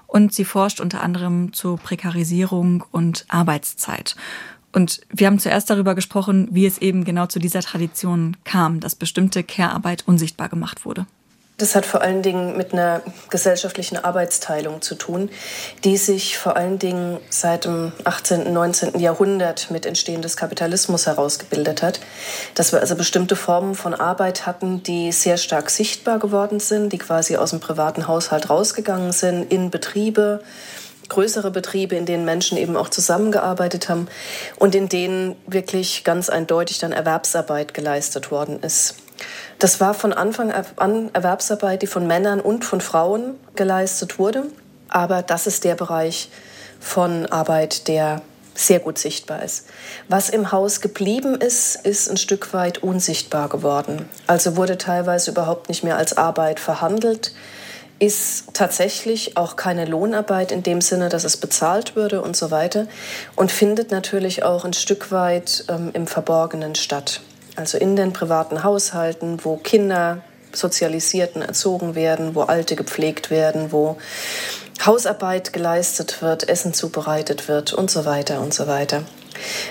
und sie forscht unter anderem zur Prekarisierung und Arbeitszeit. Und wir haben zuerst darüber gesprochen, wie es eben genau zu dieser Tradition kam, dass bestimmte Care-Arbeit unsichtbar gemacht wurde. Das hat vor allen Dingen mit einer gesellschaftlichen Arbeitsteilung zu tun, die sich vor allen Dingen seit dem 18., und 19. Jahrhundert mit Entstehen des Kapitalismus herausgebildet hat. Dass wir also bestimmte Formen von Arbeit hatten, die sehr stark sichtbar geworden sind, die quasi aus dem privaten Haushalt rausgegangen sind, in Betriebe, größere Betriebe, in denen Menschen eben auch zusammengearbeitet haben und in denen wirklich ganz eindeutig dann Erwerbsarbeit geleistet worden ist. Das war von Anfang an Erwerbsarbeit, die von Männern und von Frauen geleistet wurde. Aber das ist der Bereich von Arbeit, der sehr gut sichtbar ist. Was im Haus geblieben ist, ist ein Stück weit unsichtbar geworden. Also wurde teilweise überhaupt nicht mehr als Arbeit verhandelt, ist tatsächlich auch keine Lohnarbeit in dem Sinne, dass es bezahlt würde und so weiter und findet natürlich auch ein Stück weit ähm, im Verborgenen statt also in den privaten Haushalten, wo Kinder sozialisiert und erzogen werden, wo Alte gepflegt werden, wo Hausarbeit geleistet wird, Essen zubereitet wird und so weiter und so weiter.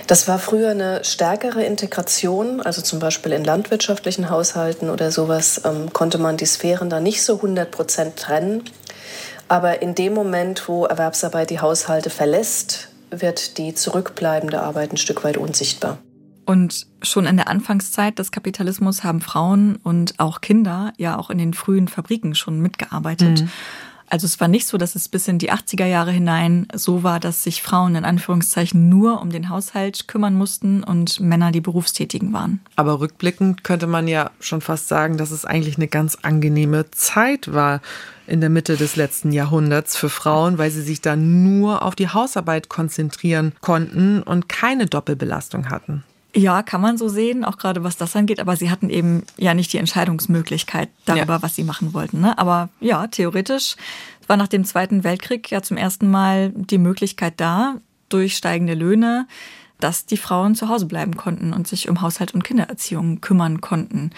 Das war früher eine stärkere Integration, also zum Beispiel in landwirtschaftlichen Haushalten oder sowas ähm, konnte man die Sphären da nicht so 100 Prozent trennen. Aber in dem Moment, wo Erwerbsarbeit die Haushalte verlässt, wird die zurückbleibende Arbeit ein Stück weit unsichtbar. Und schon in der Anfangszeit des Kapitalismus haben Frauen und auch Kinder ja auch in den frühen Fabriken schon mitgearbeitet. Mhm. Also es war nicht so, dass es bis in die 80er Jahre hinein so war, dass sich Frauen in Anführungszeichen nur um den Haushalt kümmern mussten und Männer die Berufstätigen waren. Aber rückblickend könnte man ja schon fast sagen, dass es eigentlich eine ganz angenehme Zeit war in der Mitte des letzten Jahrhunderts für Frauen, weil sie sich dann nur auf die Hausarbeit konzentrieren konnten und keine Doppelbelastung hatten. Ja, kann man so sehen, auch gerade was das angeht. Aber sie hatten eben ja nicht die Entscheidungsmöglichkeit darüber, ja. was sie machen wollten. Ne? Aber ja, theoretisch war nach dem Zweiten Weltkrieg ja zum ersten Mal die Möglichkeit da, durch steigende Löhne, dass die Frauen zu Hause bleiben konnten und sich um Haushalt und Kindererziehung kümmern konnten.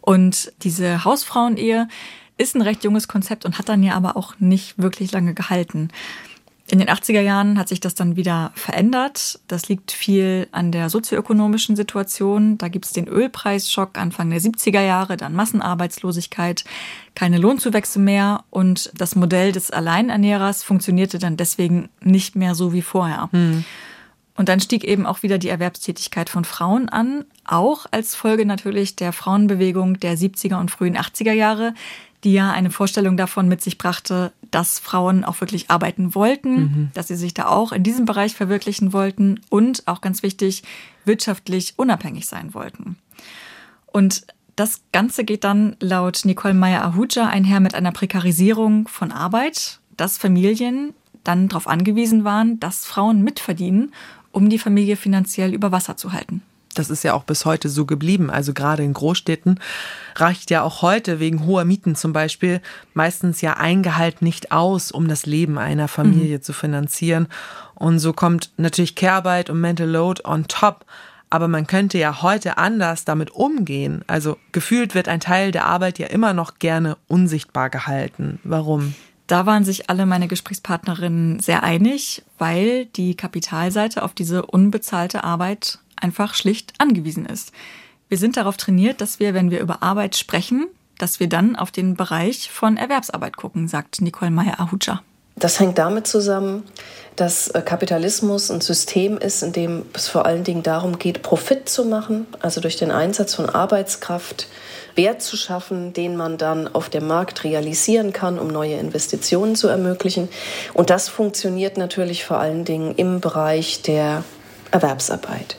Und diese Hausfrauenehe ist ein recht junges Konzept und hat dann ja aber auch nicht wirklich lange gehalten. In den 80er Jahren hat sich das dann wieder verändert. Das liegt viel an der sozioökonomischen Situation. Da gibt es den Ölpreisschock Anfang der 70er Jahre, dann Massenarbeitslosigkeit, keine Lohnzuwächse mehr und das Modell des Alleinernährers funktionierte dann deswegen nicht mehr so wie vorher. Hm. Und dann stieg eben auch wieder die Erwerbstätigkeit von Frauen an, auch als Folge natürlich der Frauenbewegung der 70er und frühen 80er Jahre, die ja eine Vorstellung davon mit sich brachte, dass Frauen auch wirklich arbeiten wollten, mhm. dass sie sich da auch in diesem Bereich verwirklichen wollten und auch ganz wichtig, wirtschaftlich unabhängig sein wollten. Und das Ganze geht dann laut Nicole Meyer-Ahuja einher mit einer Prekarisierung von Arbeit, dass Familien dann darauf angewiesen waren, dass Frauen mitverdienen, um die Familie finanziell über Wasser zu halten. Das ist ja auch bis heute so geblieben. Also gerade in Großstädten reicht ja auch heute wegen hoher Mieten zum Beispiel meistens ja ein Gehalt nicht aus, um das Leben einer Familie mhm. zu finanzieren. Und so kommt natürlich Care-Arbeit und Mental Load on top. Aber man könnte ja heute anders damit umgehen. Also gefühlt wird ein Teil der Arbeit ja immer noch gerne unsichtbar gehalten. Warum? Da waren sich alle meine Gesprächspartnerinnen sehr einig, weil die Kapitalseite auf diese unbezahlte Arbeit einfach schlicht angewiesen ist. Wir sind darauf trainiert, dass wir, wenn wir über Arbeit sprechen, dass wir dann auf den Bereich von Erwerbsarbeit gucken, sagt Nicole Meyer-Ahuja. Das hängt damit zusammen, dass äh, Kapitalismus ein System ist, in dem es vor allen Dingen darum geht, Profit zu machen, also durch den Einsatz von Arbeitskraft Wert zu schaffen, den man dann auf dem Markt realisieren kann, um neue Investitionen zu ermöglichen. Und das funktioniert natürlich vor allen Dingen im Bereich der Erwerbsarbeit.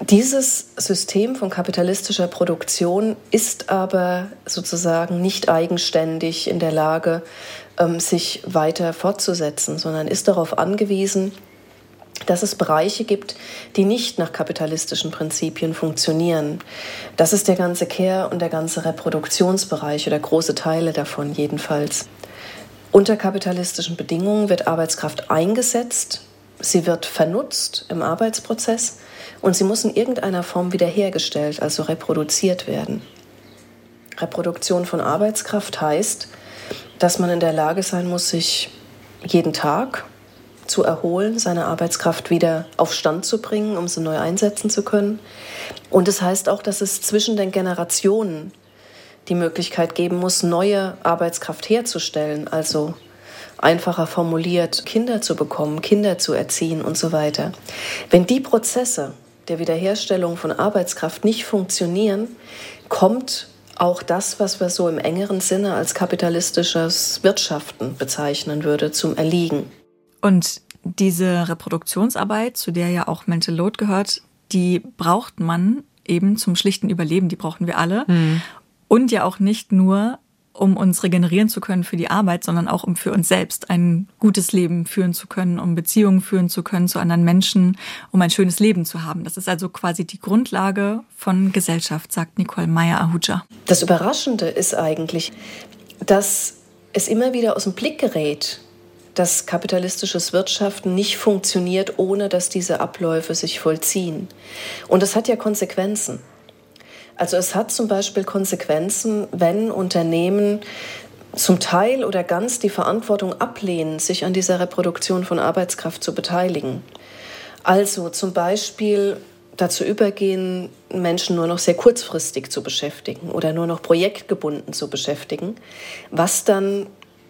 Dieses System von kapitalistischer Produktion ist aber sozusagen nicht eigenständig in der Lage, ähm, sich weiter fortzusetzen, sondern ist darauf angewiesen, dass es Bereiche gibt, die nicht nach kapitalistischen Prinzipien funktionieren. Das ist der ganze Care- und der ganze Reproduktionsbereich oder große Teile davon jedenfalls. Unter kapitalistischen Bedingungen wird Arbeitskraft eingesetzt, sie wird vernutzt im Arbeitsprozess und sie muss in irgendeiner Form wiederhergestellt, also reproduziert werden. Reproduktion von Arbeitskraft heißt, dass man in der Lage sein muss, sich jeden Tag zu erholen, seine Arbeitskraft wieder auf Stand zu bringen, um sie neu einsetzen zu können. Und es das heißt auch, dass es zwischen den Generationen die Möglichkeit geben muss, neue Arbeitskraft herzustellen, also einfacher formuliert, Kinder zu bekommen, Kinder zu erziehen und so weiter. Wenn die Prozesse der Wiederherstellung von Arbeitskraft nicht funktionieren, kommt auch das, was wir so im engeren Sinne als kapitalistisches Wirtschaften bezeichnen würde, zum Erliegen. Und diese Reproduktionsarbeit, zu der ja auch Mental Load gehört, die braucht man eben zum schlichten Überleben, die brauchen wir alle. Mhm. Und ja auch nicht nur, um uns regenerieren zu können für die Arbeit, sondern auch um für uns selbst ein gutes Leben führen zu können, um Beziehungen führen zu können zu anderen Menschen, um ein schönes Leben zu haben. Das ist also quasi die Grundlage von Gesellschaft, sagt Nicole Meyer-Ahuja. Das Überraschende ist eigentlich, dass es immer wieder aus dem Blick gerät, dass kapitalistisches Wirtschaften nicht funktioniert, ohne dass diese Abläufe sich vollziehen. Und das hat ja Konsequenzen. Also es hat zum Beispiel Konsequenzen, wenn Unternehmen zum Teil oder ganz die Verantwortung ablehnen, sich an dieser Reproduktion von Arbeitskraft zu beteiligen. Also zum Beispiel dazu übergehen, Menschen nur noch sehr kurzfristig zu beschäftigen oder nur noch projektgebunden zu beschäftigen, was dann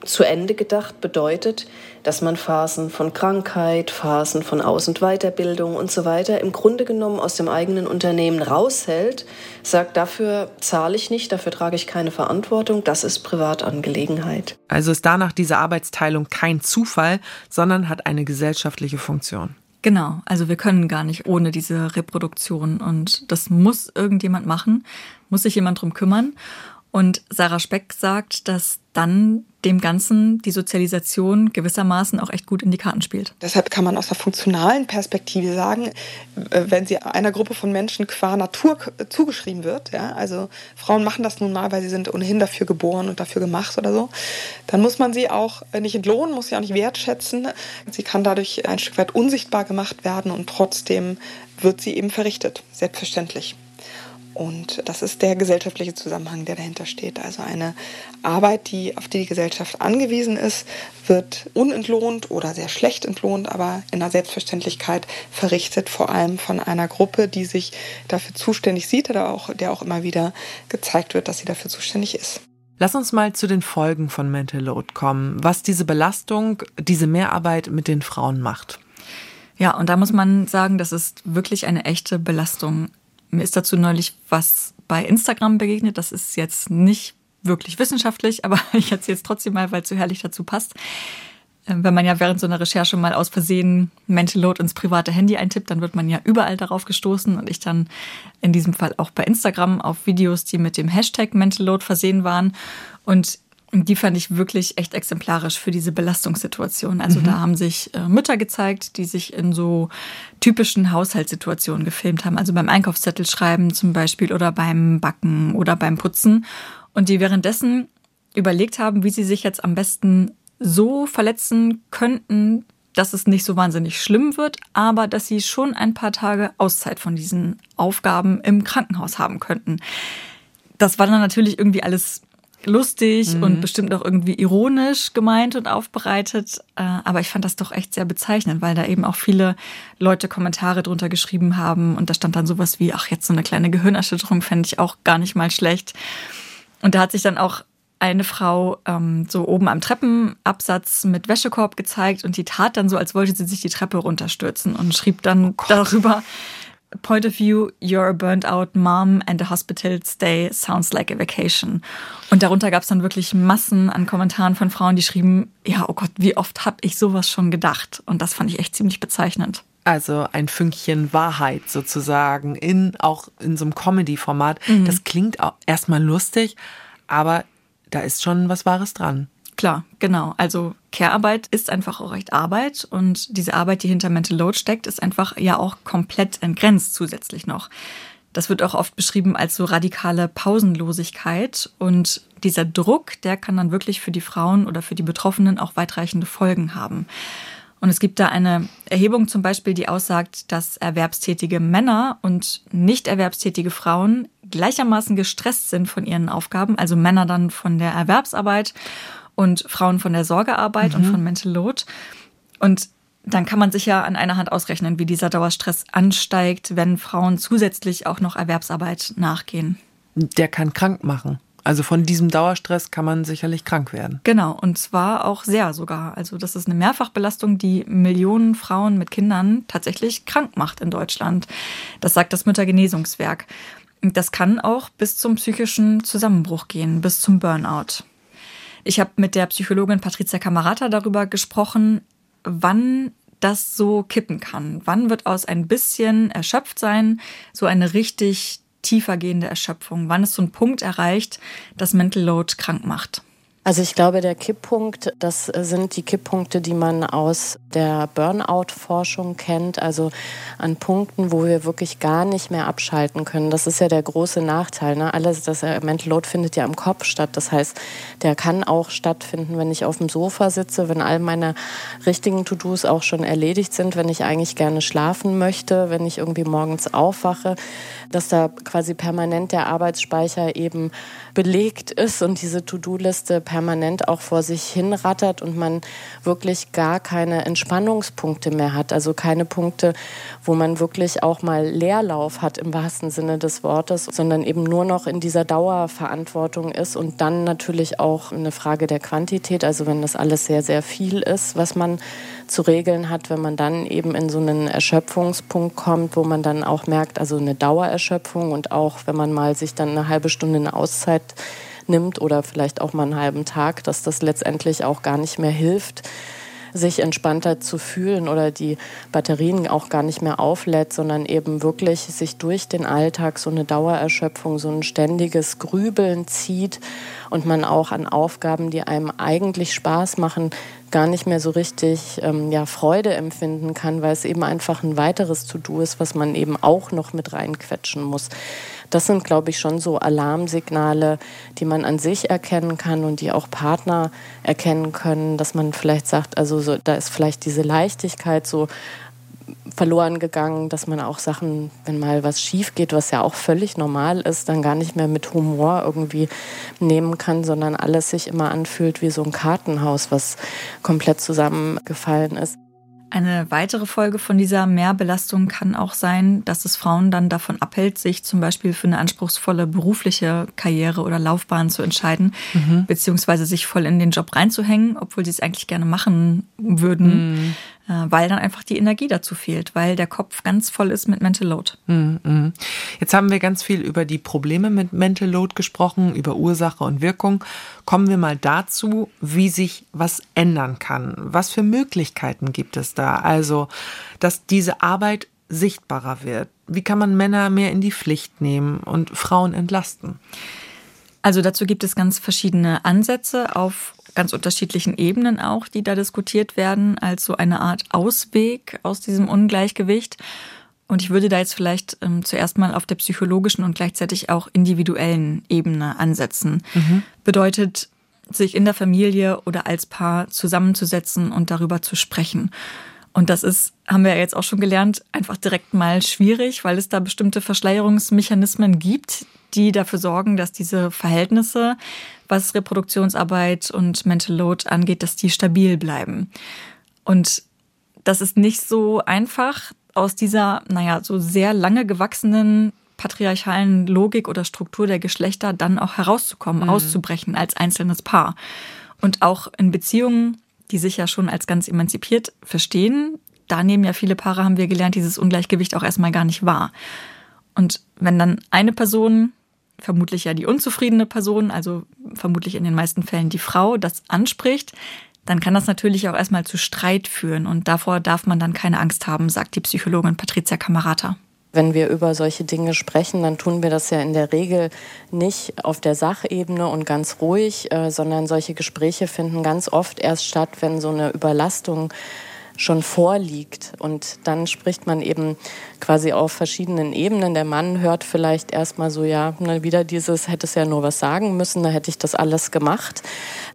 zu Ende gedacht bedeutet, dass man Phasen von Krankheit, Phasen von Aus- und Weiterbildung und so weiter im Grunde genommen aus dem eigenen Unternehmen raushält, sagt, dafür zahle ich nicht, dafür trage ich keine Verantwortung, das ist Privatangelegenheit. Also ist danach diese Arbeitsteilung kein Zufall, sondern hat eine gesellschaftliche Funktion. Genau, also wir können gar nicht ohne diese Reproduktion und das muss irgendjemand machen, muss sich jemand drum kümmern. Und Sarah Speck sagt, dass dann dem Ganzen die Sozialisation gewissermaßen auch echt gut in die Karten spielt. Deshalb kann man aus der funktionalen Perspektive sagen, äh, wenn sie einer Gruppe von Menschen qua Natur zugeschrieben wird, ja, also Frauen machen das nun mal, weil sie sind ohnehin dafür geboren und dafür gemacht oder so, dann muss man sie auch nicht entlohnen, muss sie auch nicht wertschätzen. Sie kann dadurch ein Stück weit unsichtbar gemacht werden und trotzdem wird sie eben verrichtet, selbstverständlich. Und das ist der gesellschaftliche Zusammenhang, der dahinter steht. Also eine Arbeit, die, auf die die Gesellschaft angewiesen ist, wird unentlohnt oder sehr schlecht entlohnt, aber in der Selbstverständlichkeit verrichtet, vor allem von einer Gruppe, die sich dafür zuständig sieht oder auch, der auch immer wieder gezeigt wird, dass sie dafür zuständig ist. Lass uns mal zu den Folgen von Mental Load kommen, was diese Belastung, diese Mehrarbeit mit den Frauen macht. Ja, und da muss man sagen, das ist wirklich eine echte Belastung. Mir ist dazu neulich was bei Instagram begegnet. Das ist jetzt nicht wirklich wissenschaftlich, aber ich erzähle es trotzdem mal, weil es so herrlich dazu passt. Ähm, wenn man ja während so einer Recherche mal aus Versehen Mental Load ins private Handy eintippt, dann wird man ja überall darauf gestoßen und ich dann in diesem Fall auch bei Instagram auf Videos, die mit dem Hashtag Mental Load versehen waren. Und und die fand ich wirklich echt exemplarisch für diese Belastungssituation. Also mhm. da haben sich äh, Mütter gezeigt, die sich in so typischen Haushaltssituationen gefilmt haben. Also beim Einkaufszettel schreiben zum Beispiel oder beim Backen oder beim Putzen. Und die währenddessen überlegt haben, wie sie sich jetzt am besten so verletzen könnten, dass es nicht so wahnsinnig schlimm wird, aber dass sie schon ein paar Tage Auszeit von diesen Aufgaben im Krankenhaus haben könnten. Das war dann natürlich irgendwie alles lustig mhm. und bestimmt auch irgendwie ironisch gemeint und aufbereitet. Äh, aber ich fand das doch echt sehr bezeichnend, weil da eben auch viele Leute Kommentare drunter geschrieben haben. Und da stand dann sowas wie, ach, jetzt so eine kleine Gehirnerschütterung fände ich auch gar nicht mal schlecht. Und da hat sich dann auch eine Frau ähm, so oben am Treppenabsatz mit Wäschekorb gezeigt und die tat dann so, als wollte sie sich die Treppe runterstürzen und schrieb dann oh darüber, point of view, you're a burnt out mom and a hospital stay sounds like a vacation. Und darunter gab es dann wirklich Massen an Kommentaren von Frauen, die schrieben, ja, oh Gott, wie oft habe ich sowas schon gedacht? Und das fand ich echt ziemlich bezeichnend. Also ein Fünkchen Wahrheit sozusagen in auch in so einem Comedy-Format. Mhm. Das klingt auch erstmal lustig, aber da ist schon was Wahres dran. Klar, genau. Also Care-Arbeit ist einfach auch recht Arbeit und diese Arbeit, die hinter Mental Load steckt, ist einfach ja auch komplett entgrenzt zusätzlich noch. Das wird auch oft beschrieben als so radikale Pausenlosigkeit und dieser Druck, der kann dann wirklich für die Frauen oder für die Betroffenen auch weitreichende Folgen haben. Und es gibt da eine Erhebung zum Beispiel, die aussagt, dass erwerbstätige Männer und nicht erwerbstätige Frauen gleichermaßen gestresst sind von ihren Aufgaben, also Männer dann von der Erwerbsarbeit und Frauen von der Sorgearbeit mhm. und von Mental Load. Und dann kann man sich ja an einer Hand ausrechnen, wie dieser Dauerstress ansteigt, wenn Frauen zusätzlich auch noch Erwerbsarbeit nachgehen. Der kann krank machen. Also von diesem Dauerstress kann man sicherlich krank werden. Genau, und zwar auch sehr sogar. Also das ist eine Mehrfachbelastung, die Millionen Frauen mit Kindern tatsächlich krank macht in Deutschland. Das sagt das Müttergenesungswerk. Das kann auch bis zum psychischen Zusammenbruch gehen, bis zum Burnout. Ich habe mit der Psychologin Patricia Camarata darüber gesprochen, wann das so kippen kann. Wann wird aus ein bisschen erschöpft sein so eine richtig tiefergehende Erschöpfung? Wann ist so ein Punkt erreicht, das Mental Load krank macht? Also ich glaube, der Kipppunkt, das sind die Kipppunkte, die man aus der Burnout-Forschung kennt, also an Punkten, wo wir wirklich gar nicht mehr abschalten können. Das ist ja der große Nachteil. Ne? Alles, das Mental Load findet ja im Kopf statt. Das heißt, der kann auch stattfinden, wenn ich auf dem Sofa sitze, wenn all meine richtigen To-Dos auch schon erledigt sind, wenn ich eigentlich gerne schlafen möchte, wenn ich irgendwie morgens aufwache, dass da quasi permanent der Arbeitsspeicher eben belegt ist und diese To-Do-Liste permanent auch vor sich hinrattert und man wirklich gar keine Entspannungspunkte mehr hat. Also keine Punkte, wo man wirklich auch mal Leerlauf hat im wahrsten Sinne des Wortes, sondern eben nur noch in dieser Dauerverantwortung ist und dann natürlich auch eine Frage der Quantität. Also wenn das alles sehr, sehr viel ist, was man zu regeln hat, wenn man dann eben in so einen Erschöpfungspunkt kommt, wo man dann auch merkt, also eine Dauererschöpfung und auch wenn man mal sich dann eine halbe Stunde eine Auszeit nimmt oder vielleicht auch mal einen halben Tag, dass das letztendlich auch gar nicht mehr hilft, sich entspannter zu fühlen oder die Batterien auch gar nicht mehr auflädt, sondern eben wirklich sich durch den Alltag so eine Dauererschöpfung, so ein ständiges Grübeln zieht und man auch an Aufgaben, die einem eigentlich Spaß machen, gar nicht mehr so richtig ähm, ja, Freude empfinden kann, weil es eben einfach ein weiteres To-Do ist, was man eben auch noch mit reinquetschen muss. Das sind, glaube ich, schon so Alarmsignale, die man an sich erkennen kann und die auch Partner erkennen können, dass man vielleicht sagt, also so, da ist vielleicht diese Leichtigkeit so verloren gegangen, dass man auch Sachen, wenn mal was schief geht, was ja auch völlig normal ist, dann gar nicht mehr mit Humor irgendwie nehmen kann, sondern alles sich immer anfühlt wie so ein Kartenhaus, was komplett zusammengefallen ist. Eine weitere Folge von dieser Mehrbelastung kann auch sein, dass es Frauen dann davon abhält, sich zum Beispiel für eine anspruchsvolle berufliche Karriere oder Laufbahn zu entscheiden, mhm. beziehungsweise sich voll in den Job reinzuhängen, obwohl sie es eigentlich gerne machen würden. Mhm. Äh, weil dann einfach die Energie dazu fehlt, weil der Kopf ganz voll ist mit Mental Load. Mhm. Jetzt haben wir ganz viel über die Probleme mit Mental Load gesprochen, über Ursache und Wirkung. Kommen wir mal dazu, wie sich was ändern kann. Was für Möglichkeiten gibt es da? Also, dass diese Arbeit sichtbarer wird. Wie kann man Männer mehr in die Pflicht nehmen und Frauen entlasten? Also dazu gibt es ganz verschiedene Ansätze auf ganz unterschiedlichen Ebenen auch, die da diskutiert werden, als so eine Art Ausweg aus diesem Ungleichgewicht. Und ich würde da jetzt vielleicht ähm, zuerst mal auf der psychologischen und gleichzeitig auch individuellen Ebene ansetzen. Mhm. Bedeutet, sich in der Familie oder als Paar zusammenzusetzen und darüber zu sprechen. Und das ist, haben wir ja jetzt auch schon gelernt, einfach direkt mal schwierig, weil es da bestimmte Verschleierungsmechanismen gibt, die dafür sorgen, dass diese Verhältnisse, was Reproduktionsarbeit und Mental Load angeht, dass die stabil bleiben. Und das ist nicht so einfach, aus dieser, naja, so sehr lange gewachsenen patriarchalen Logik oder Struktur der Geschlechter dann auch herauszukommen, mhm. auszubrechen als einzelnes Paar. Und auch in Beziehungen, die sich ja schon als ganz emanzipiert verstehen, da nehmen ja viele Paare, haben wir gelernt, dieses Ungleichgewicht auch erstmal gar nicht wahr. Und wenn dann eine Person vermutlich ja die unzufriedene Person, also vermutlich in den meisten Fällen die Frau, das anspricht, dann kann das natürlich auch erstmal zu Streit führen und davor darf man dann keine Angst haben, sagt die Psychologin Patricia Camarata. Wenn wir über solche Dinge sprechen, dann tun wir das ja in der Regel nicht auf der Sachebene und ganz ruhig, äh, sondern solche Gespräche finden ganz oft erst statt, wenn so eine Überlastung schon vorliegt. Und dann spricht man eben quasi auf verschiedenen Ebenen. Der Mann hört vielleicht erstmal so, ja, wieder dieses, hätte es ja nur was sagen müssen, da hätte ich das alles gemacht.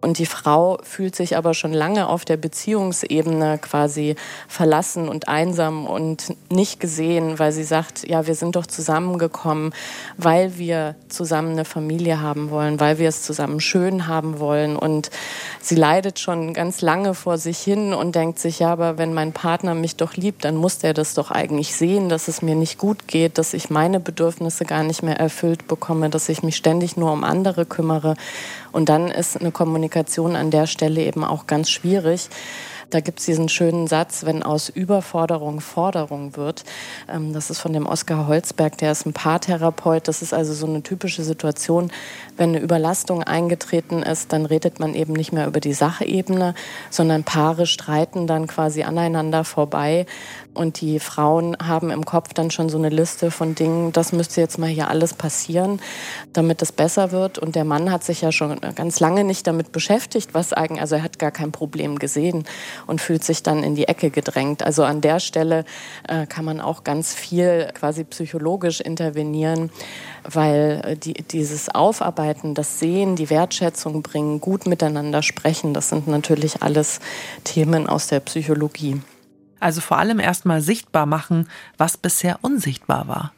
Und die Frau fühlt sich aber schon lange auf der Beziehungsebene quasi verlassen und einsam und nicht gesehen, weil sie sagt, ja, wir sind doch zusammengekommen, weil wir zusammen eine Familie haben wollen, weil wir es zusammen schön haben wollen. Und sie leidet schon ganz lange vor sich hin und denkt sich, ja, aber wenn mein Partner mich doch liebt, dann muss der das doch eigentlich sehen, dass es mir nicht gut geht, dass ich meine Bedürfnisse gar nicht mehr erfüllt bekomme, dass ich mich ständig nur um andere kümmere. Und dann ist eine Kommunikation an der Stelle eben auch ganz schwierig. Da gibt es diesen schönen Satz, wenn aus Überforderung Forderung wird. Ähm, das ist von dem Oskar Holzberg, der ist ein Paartherapeut. Das ist also so eine typische Situation, wenn eine Überlastung eingetreten ist, dann redet man eben nicht mehr über die Sachebene, sondern Paare streiten dann quasi aneinander vorbei. Und die Frauen haben im Kopf dann schon so eine Liste von Dingen, das müsste jetzt mal hier alles passieren, damit es besser wird. Und der Mann hat sich ja schon ganz lange nicht damit beschäftigt, was eigentlich, also er hat gar kein Problem gesehen und fühlt sich dann in die Ecke gedrängt. Also an der Stelle äh, kann man auch ganz viel quasi psychologisch intervenieren, weil äh, die, dieses Aufarbeiten, das Sehen, die Wertschätzung bringen, gut miteinander sprechen, das sind natürlich alles Themen aus der Psychologie. Also vor allem erstmal sichtbar machen, was bisher unsichtbar war.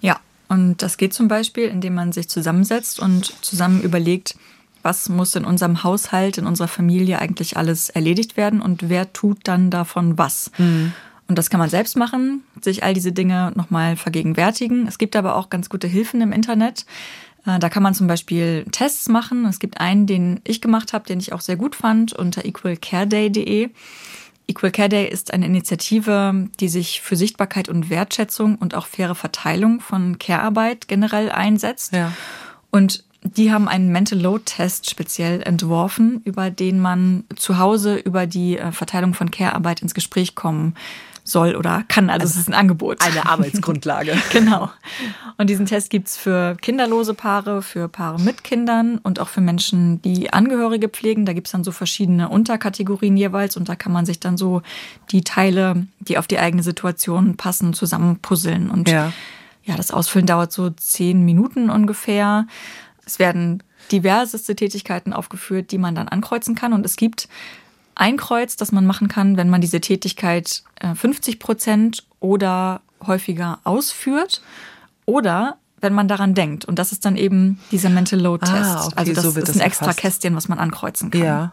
Ja, und das geht zum Beispiel, indem man sich zusammensetzt und zusammen überlegt, was muss in unserem Haushalt, in unserer Familie eigentlich alles erledigt werden und wer tut dann davon was. Mhm. Und das kann man selbst machen, sich all diese Dinge nochmal vergegenwärtigen. Es gibt aber auch ganz gute Hilfen im Internet. Äh, da kann man zum Beispiel Tests machen. Es gibt einen, den ich gemacht habe, den ich auch sehr gut fand, unter equalcareday.de. Equal Care Day ist eine Initiative, die sich für Sichtbarkeit und Wertschätzung und auch faire Verteilung von Care-Arbeit generell einsetzt. Ja. Und die haben einen Mental Load Test speziell entworfen, über den man zu Hause über die äh, Verteilung von Care-Arbeit ins Gespräch kommen soll oder kann. Also, also es ist ein Angebot. Eine Arbeitsgrundlage. genau. Und diesen Test gibt's für kinderlose Paare, für Paare mit Kindern und auch für Menschen, die Angehörige pflegen. Da gibt's dann so verschiedene Unterkategorien jeweils und da kann man sich dann so die Teile, die auf die eigene Situation passen, zusammenpuzzeln. Und ja, ja das Ausfüllen dauert so zehn Minuten ungefähr. Es werden diverseste Tätigkeiten aufgeführt, die man dann ankreuzen kann. Und es gibt ein Kreuz, das man machen kann, wenn man diese Tätigkeit 50 äh, Prozent oder häufiger ausführt. Oder wenn man daran denkt. Und das ist dann eben dieser Mental Load Test. Ah, okay, also das so ist ein extra erfasst. Kästchen, was man ankreuzen kann. Ja.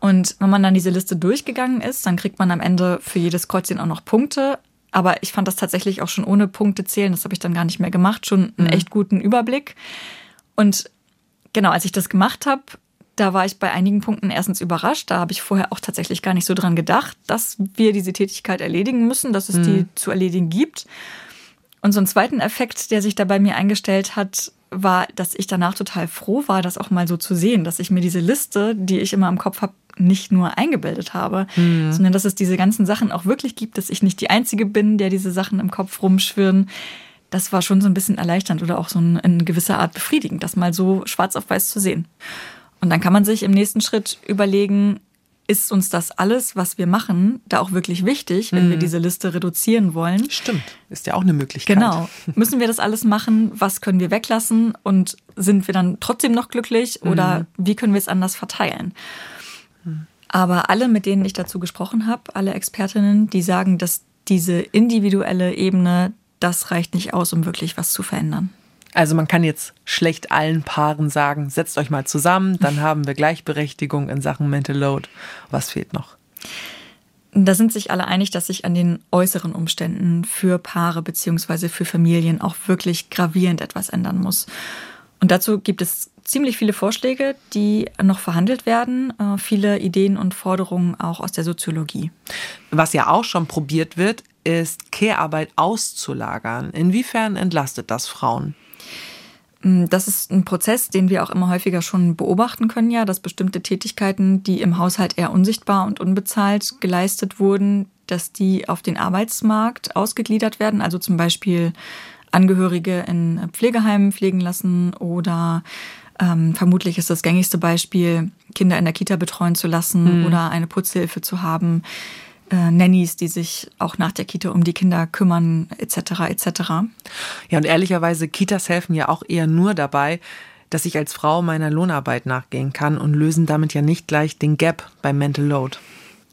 Und wenn man dann diese Liste durchgegangen ist, dann kriegt man am Ende für jedes Kreuzchen auch noch Punkte. Aber ich fand das tatsächlich auch schon ohne Punkte zählen, das habe ich dann gar nicht mehr gemacht, schon einen mhm. echt guten Überblick. Und genau, als ich das gemacht habe, da war ich bei einigen Punkten erstens überrascht. Da habe ich vorher auch tatsächlich gar nicht so dran gedacht, dass wir diese Tätigkeit erledigen müssen, dass es mhm. die zu erledigen gibt. Und so einen zweiten Effekt, der sich da bei mir eingestellt hat, war, dass ich danach total froh war, das auch mal so zu sehen, dass ich mir diese Liste, die ich immer im Kopf habe, nicht nur eingebildet habe, mhm. sondern dass es diese ganzen Sachen auch wirklich gibt, dass ich nicht die Einzige bin, der diese Sachen im Kopf rumschwirren, das war schon so ein bisschen erleichternd oder auch so in gewisser Art befriedigend, das mal so schwarz auf weiß zu sehen. Und dann kann man sich im nächsten Schritt überlegen, ist uns das alles, was wir machen, da auch wirklich wichtig, wenn mhm. wir diese Liste reduzieren wollen? Stimmt, ist ja auch eine Möglichkeit. Genau. Müssen wir das alles machen? Was können wir weglassen? Und sind wir dann trotzdem noch glücklich? Oder mhm. wie können wir es anders verteilen? Mhm. Aber alle, mit denen ich dazu gesprochen habe, alle Expertinnen, die sagen, dass diese individuelle Ebene das reicht nicht aus, um wirklich was zu verändern. Also man kann jetzt schlecht allen Paaren sagen, setzt euch mal zusammen, dann haben wir Gleichberechtigung in Sachen Mental Load. Was fehlt noch? Da sind sich alle einig, dass sich an den äußeren Umständen für Paare bzw. für Familien auch wirklich gravierend etwas ändern muss. Und dazu gibt es ziemlich viele Vorschläge, die noch verhandelt werden, äh, viele Ideen und Forderungen auch aus der Soziologie. Was ja auch schon probiert wird, ist Care-Arbeit auszulagern. Inwiefern entlastet das Frauen? Mm, das ist ein Prozess, den wir auch immer häufiger schon beobachten können, ja, dass bestimmte Tätigkeiten, die im Haushalt eher unsichtbar und unbezahlt geleistet wurden, dass die auf den Arbeitsmarkt ausgegliedert werden. Also zum Beispiel Angehörige in Pflegeheimen pflegen lassen oder ähm, vermutlich ist das gängigste Beispiel, Kinder in der Kita betreuen zu lassen mhm. oder eine Putzhilfe zu haben äh, Nannies, die sich auch nach der Kita um die Kinder kümmern, etc. etc. Ja, und ehrlicherweise, Kitas helfen ja auch eher nur dabei, dass ich als Frau meiner Lohnarbeit nachgehen kann und lösen damit ja nicht gleich den Gap beim Mental Load.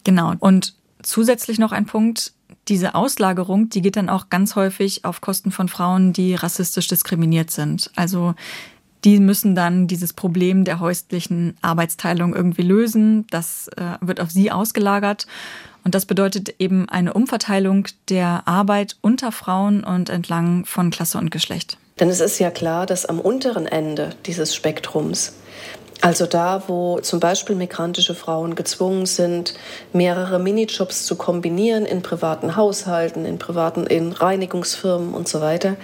Genau. Und zusätzlich noch ein Punkt, diese Auslagerung, die geht dann auch ganz häufig auf Kosten von Frauen, die rassistisch diskriminiert sind. Also die müssen dann dieses Problem der häuslichen Arbeitsteilung irgendwie lösen. Das äh, wird auf sie ausgelagert. Und das bedeutet eben eine Umverteilung der Arbeit unter Frauen und entlang von Klasse und Geschlecht. Denn es ist ja klar, dass am unteren Ende dieses Spektrums also da, wo zum Beispiel migrantische Frauen gezwungen sind, mehrere Minijobs zu kombinieren in privaten Haushalten, in privaten, in Reinigungsfirmen und so weiter,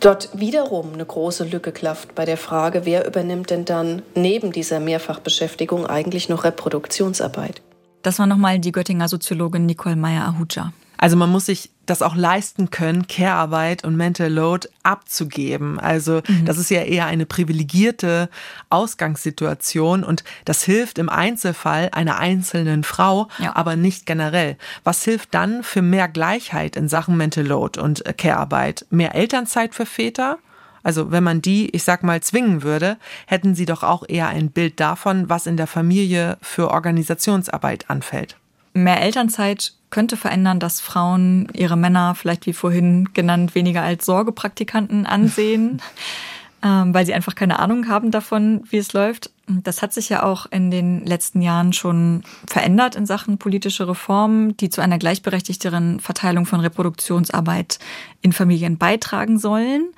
dort wiederum eine große Lücke klafft bei der Frage, wer übernimmt denn dann neben dieser Mehrfachbeschäftigung eigentlich noch Reproduktionsarbeit? Das war nochmal die Göttinger Soziologin Nicole Meyer-Ahuja. Also man muss sich das auch leisten können, Care-Arbeit und Mental Load abzugeben. Also mhm. das ist ja eher eine privilegierte Ausgangssituation und das hilft im Einzelfall einer einzelnen Frau, ja. aber nicht generell. Was hilft dann für mehr Gleichheit in Sachen Mental Load und Care-Arbeit? Mehr Elternzeit für Väter? Also wenn man die, ich sag mal, zwingen würde, hätten sie doch auch eher ein Bild davon, was in der Familie für Organisationsarbeit anfällt. Mehr Elternzeit könnte verändern, dass Frauen ihre Männer vielleicht wie vorhin genannt weniger als Sorgepraktikanten ansehen, ähm, weil sie einfach keine Ahnung haben davon, wie es läuft. Das hat sich ja auch in den letzten Jahren schon verändert in Sachen politische Reformen, die zu einer gleichberechtigteren Verteilung von Reproduktionsarbeit in Familien beitragen sollen.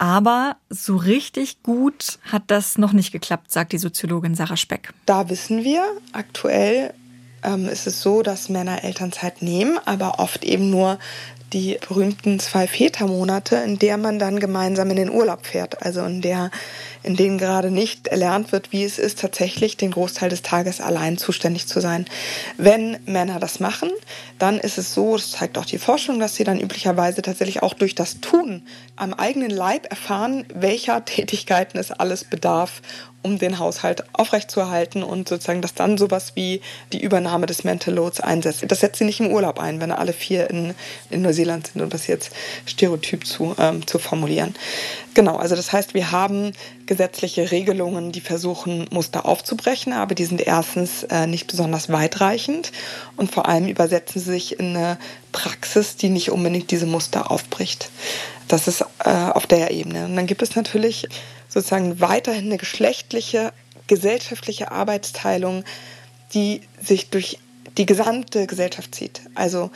Aber so richtig gut hat das noch nicht geklappt, sagt die Soziologin Sarah Speck. Da wissen wir aktuell ähm, ist es so, dass Männer Elternzeit nehmen, aber oft eben nur die berühmten zwei Vätermonate, in der man dann gemeinsam in den Urlaub fährt. Also in der, in denen gerade nicht erlernt wird, wie es ist, tatsächlich den Großteil des Tages allein zuständig zu sein. Wenn Männer das machen, dann ist es so, das zeigt auch die Forschung, dass sie dann üblicherweise tatsächlich auch durch das Tun am eigenen Leib erfahren, welcher Tätigkeiten es alles bedarf, um den Haushalt aufrechtzuerhalten und sozusagen, dass dann sowas wie die Übernahme des Mental Loads einsetzt. Das setzt sie nicht im Urlaub ein, wenn alle vier in, in Neuseeland sind, um das jetzt stereotyp zu, ähm, zu formulieren. Genau, also das heißt, wir haben gesetzliche Regelungen, die versuchen, Muster aufzubrechen, aber die sind erstens äh, nicht besonders weitreichend und vor allem übersetzen sie sich in eine Praxis, die nicht unbedingt diese Muster aufbricht. Das ist äh, auf der Ebene. Und dann gibt es natürlich sozusagen weiterhin eine geschlechtliche, gesellschaftliche Arbeitsteilung, die sich durch die gesamte Gesellschaft zieht. Also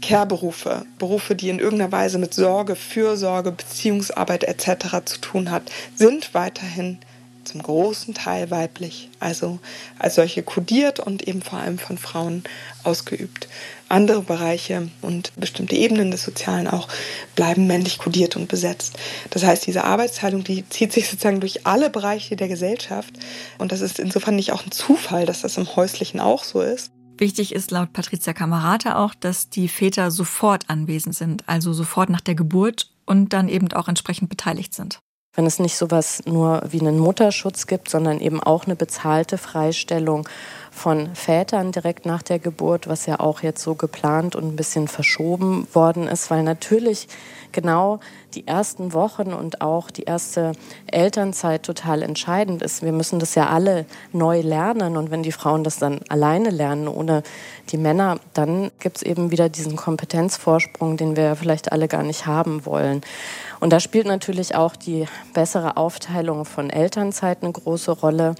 Care-Berufe, Berufe, die in irgendeiner Weise mit Sorge, Fürsorge, Beziehungsarbeit etc. zu tun hat, sind weiterhin zum großen Teil weiblich, also als solche kodiert und eben vor allem von Frauen ausgeübt. Andere Bereiche und bestimmte Ebenen des Sozialen auch bleiben männlich kodiert und besetzt. Das heißt, diese Arbeitsteilung, die zieht sich sozusagen durch alle Bereiche der Gesellschaft und das ist insofern nicht auch ein Zufall, dass das im Häuslichen auch so ist. Wichtig ist laut Patricia Kamerata auch, dass die Väter sofort anwesend sind, also sofort nach der Geburt und dann eben auch entsprechend beteiligt sind wenn es nicht sowas nur wie einen Mutterschutz gibt, sondern eben auch eine bezahlte Freistellung von Vätern direkt nach der Geburt, was ja auch jetzt so geplant und ein bisschen verschoben worden ist, weil natürlich genau die ersten Wochen und auch die erste Elternzeit total entscheidend ist. Wir müssen das ja alle neu lernen und wenn die Frauen das dann alleine lernen, ohne die Männer, dann gibt es eben wieder diesen Kompetenzvorsprung, den wir vielleicht alle gar nicht haben wollen. Und da spielt natürlich auch die bessere Aufteilung von Elternzeit eine große Rolle.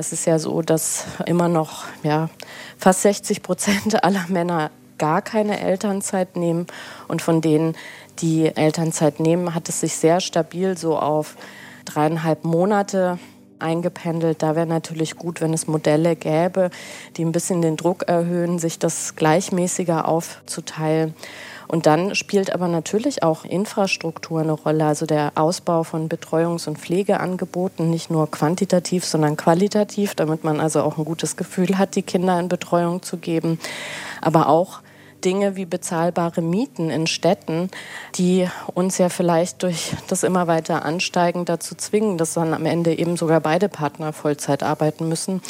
Es ist ja so, dass immer noch ja, fast 60 Prozent aller Männer gar keine Elternzeit nehmen. Und von denen, die Elternzeit nehmen, hat es sich sehr stabil so auf dreieinhalb Monate eingependelt. Da wäre natürlich gut, wenn es Modelle gäbe, die ein bisschen den Druck erhöhen, sich das gleichmäßiger aufzuteilen. Und dann spielt aber natürlich auch Infrastruktur eine Rolle, also der Ausbau von Betreuungs- und Pflegeangeboten, nicht nur quantitativ, sondern qualitativ, damit man also auch ein gutes Gefühl hat, die Kinder in Betreuung zu geben, aber auch Dinge wie bezahlbare Mieten in Städten, die uns ja vielleicht durch das immer weiter Ansteigen dazu zwingen, dass dann am Ende eben sogar beide Partner Vollzeit arbeiten müssen,